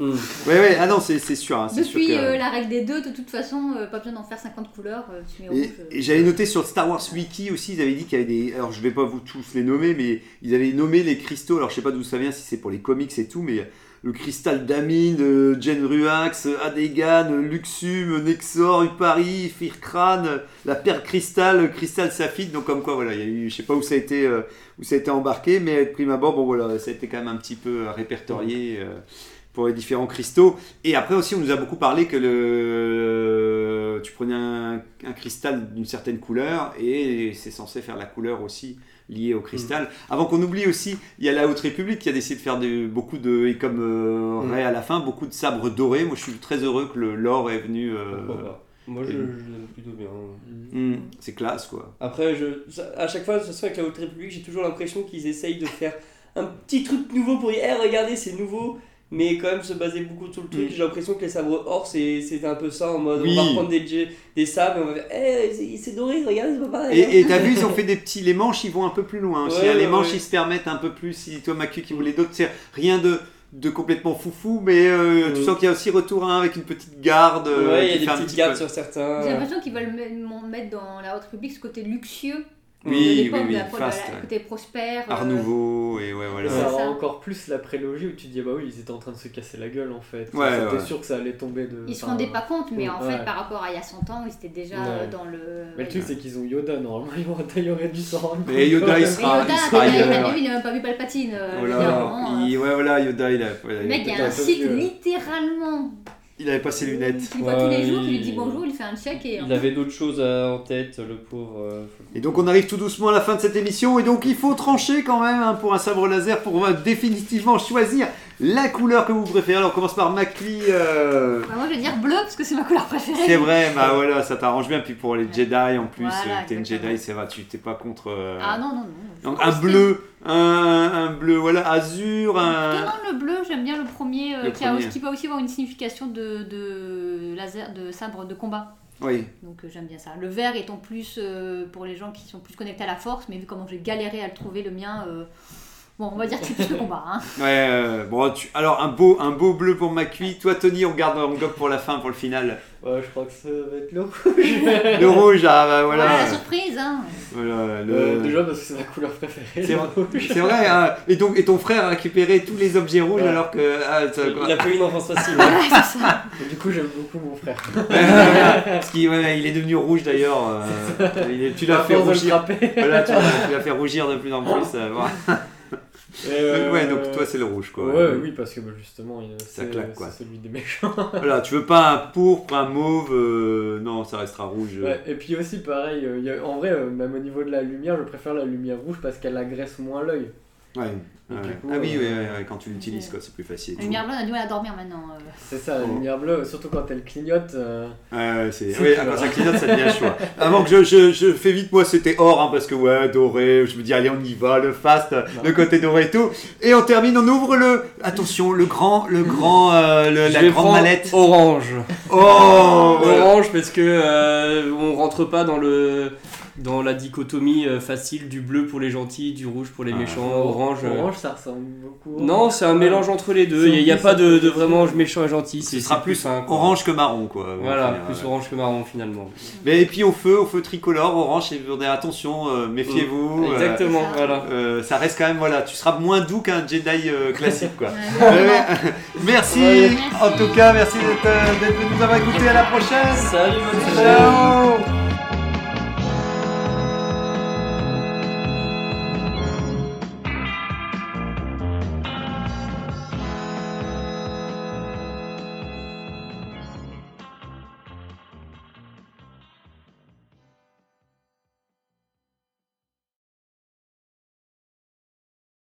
Hmm. Ouais, ouais, ah non, c'est sûr, hein, sûr Depuis que- euh, la règle des deux, de toute façon, euh, pas besoin d'en faire 50 couleurs. euh, tu mets Et, rouge, et j'avais noté sur le Star Wars Wiki aussi, ils avaient dit qu'il y avait des. Alors je vais pas vous tous les nommer, mais ils avaient nommé les cristaux. Alors je sais pas d'où ça vient, si c'est pour les comics et tout, mais le cristal d'Amine, Jen Ruax, Adegan, Luxum, Nexor, Upari, Firkran, la perle cristal, cristal saphite. Donc comme quoi, voilà, il y a eu, je sais pas où ça a été, où ça a été embarqué, mais de prime abord, bon voilà, ça a été quand même un petit peu répertorié. Pour les différents cristaux. Et après aussi, on nous a beaucoup parlé que le... tu prenais un, un cristal d'une certaine couleur et c'est censé faire la couleur aussi liée au cristal. Avant qu'on oublie aussi, il y a la Haute République qui a décidé de faire de, beaucoup de, et comme euh, Mm. Ray à la fin, beaucoup de sabres dorés. Moi, je suis très heureux que le l'or est venu. euh, Pourquoi pas. Moi, je, l'aime plutôt bien. hmm, c'est classe, quoi. Après, je, ça- à chaque fois, ce soit avec la Haute République, j'ai toujours l'impression qu'ils essayent de faire un petit truc nouveau pour dire, Eh, regardez, c'est nouveau, mais quand même se baser beaucoup sur le truc. Mm. J'ai l'impression que les sabres or, c'est c'est un peu ça en mode, Oui. on va reprendre des, des sabres et on va faire, Eh, c'est- doré, regardez, c'est pas pareil. hein. Et t'as vu, ils ont fait des petits. Les manches, ils vont un peu plus loin aussi. Ouais, hein. Les ouais, manches, ouais. ils se permettent un peu plus. Si toi, Macu, qui voulait d'autres, c'est rien de, de complètement foufou, mais euh, tu Mm. sens qu'il y a aussi retour hein, avec une petite garde. euh, Ouais, il y a des petit petites gardes peu- sur certains. J'ai l'impression qu'ils veulent mettre dans la Haute République ce côté luxueux Oui, oui, oui, la- Fast, côté prospère. euh, Art Nouveau, et ouais, Et voilà. ça encore plus la prélogie où tu te dis, bah oui, ils étaient en train de se casser la gueule en fait. Ouais, C'était ouais. sûr que ça allait tomber de. Ils se rendaient pas compte, mais en ouais. fait, par rapport à il y a 100 ans, ils étaient déjà Ouais. euh, dans le. Mais le truc, c'est qu'ils ont Yoda, normalement, il aurait, il aurait dû s'en rendre compte. Mais Yoda, il sera, Yoda, il sera il, a, il a ailleurs. vu, il a même pas vu Palpatine. euh, Voilà, euh. il- ouais, voilà, Yoda, il a. voilà, mec, il y a un site vieux. littéralement. Il avait pas ses lunettes. Le voit tous les jours, qui lui il- dit bonjour, il fait un check et. Il avait d'autres choses à- en tête, le pauvre. euh, Et donc on arrive tout doucement à la fin de cette émission et donc il faut trancher quand même hein, pour un sabre laser pour euh, définitivement choisir la couleur que vous préférez. Alors on commence par McQueen. euh, Bah, moi, je vais dire bleu parce que c'est ma couleur préférée. C'est vrai, bah voilà, ça t'arrange bien. Puis pour les Jedi en plus, Voilà, euh, t'es une. Jedi, c'est vrai, tu t'es pas contre. euh, Ah non, non, non. donc pense un bleu, un, un bleu, voilà, azur, Non, un. non, le bleu, j'aime bien le premier, euh, Le qui, premier. qui peut aussi avoir une signification de, de laser, de sabre de combat. Oui. Donc euh, j'aime bien ça. Le vert étant plus euh, pour les gens qui sont plus connectés à la force, mais vu comment j'ai galéré à le trouver, le mien, euh, bon, on va dire que le combat. Hein. Ouais, euh, bon, tu... alors un beau, un beau bleu pour McQueen. Toi, Tony, on garde en gobe pour la fin, pour le final. Ouais, je crois que ça va être le rouge. Le rouge, ah bah voilà. Voilà, la surprise. Hein. Voilà, le- Euh, déjà parce que c'est ma couleur préférée. C'est vrai, hein. et, donc, et ton frère a récupéré tous les objets rouges Ouais. alors que. ah, ça- Il a pas eu une enfance facile. Ouais, c'est ça. Et du coup, j'aime beaucoup mon frère. Parce qu'il ouais, il est devenu rouge d'ailleurs. euh, tu l'as fait rougir. Voilà, tu l'as tu fait rougir de plus en plus. euh, voilà. Euh, Ouais, donc toi c'est le rouge quoi. Ouais, oui, parce que bah, justement, c'est claque, quoi. c'est celui des méchants. Voilà, tu veux pas un pourpre, un mauve, euh, non, ça restera rouge. Ouais, et puis aussi, pareil, euh, il y a- en vrai, euh, même au niveau de la lumière, je préfère la lumière rouge parce qu'elle agresse moins l'œil. Ouais. Et ouais. du coup, ah oui, euh, ouais, ouais, ouais, quand tu l'utilises quoi, c'est plus facile. La lumière bleue, on a du mal à dormir maintenant. euh. C'est ça, la Oh. lumière bleue, surtout quand elle clignote. euh, c'est. Oui, clair. quand ça clignote, ça devient chaud. Avant que je, je, je fais vite, moi c'était or, hein, parce que ouais, doré, je me dis allez, on y va, le fast, le côté doré et tout. Et on termine, on ouvre le. Attention, le grand, le grand, euh, le- la grande mallette. Orange. Oh. Orange parce que euh, on rentre pas dans le dans la dichotomie euh, facile du bleu pour les gentils, du rouge pour les Ah. méchants, orange. euh, Orange, ça ressemble beaucoup. au- Non, c'est un mélange entre les deux. Il n'y a, pas de, de vraiment méchant et gentil. Ce C'est sera plus un, orange que marron, quoi. Voilà, plus ouais. orange que marron finalement. Mais et puis au feu, au feu tricolore, orange, et attention, euh, méfiez-vous. euh, Exactement, voilà. euh, ça reste quand même, voilà, tu seras moins doux qu'un Jedi euh, classique, quoi. Merci, Merci. en tout cas, merci venu nous avoir écoutés. À la prochaine. Salut, soirée. Ciao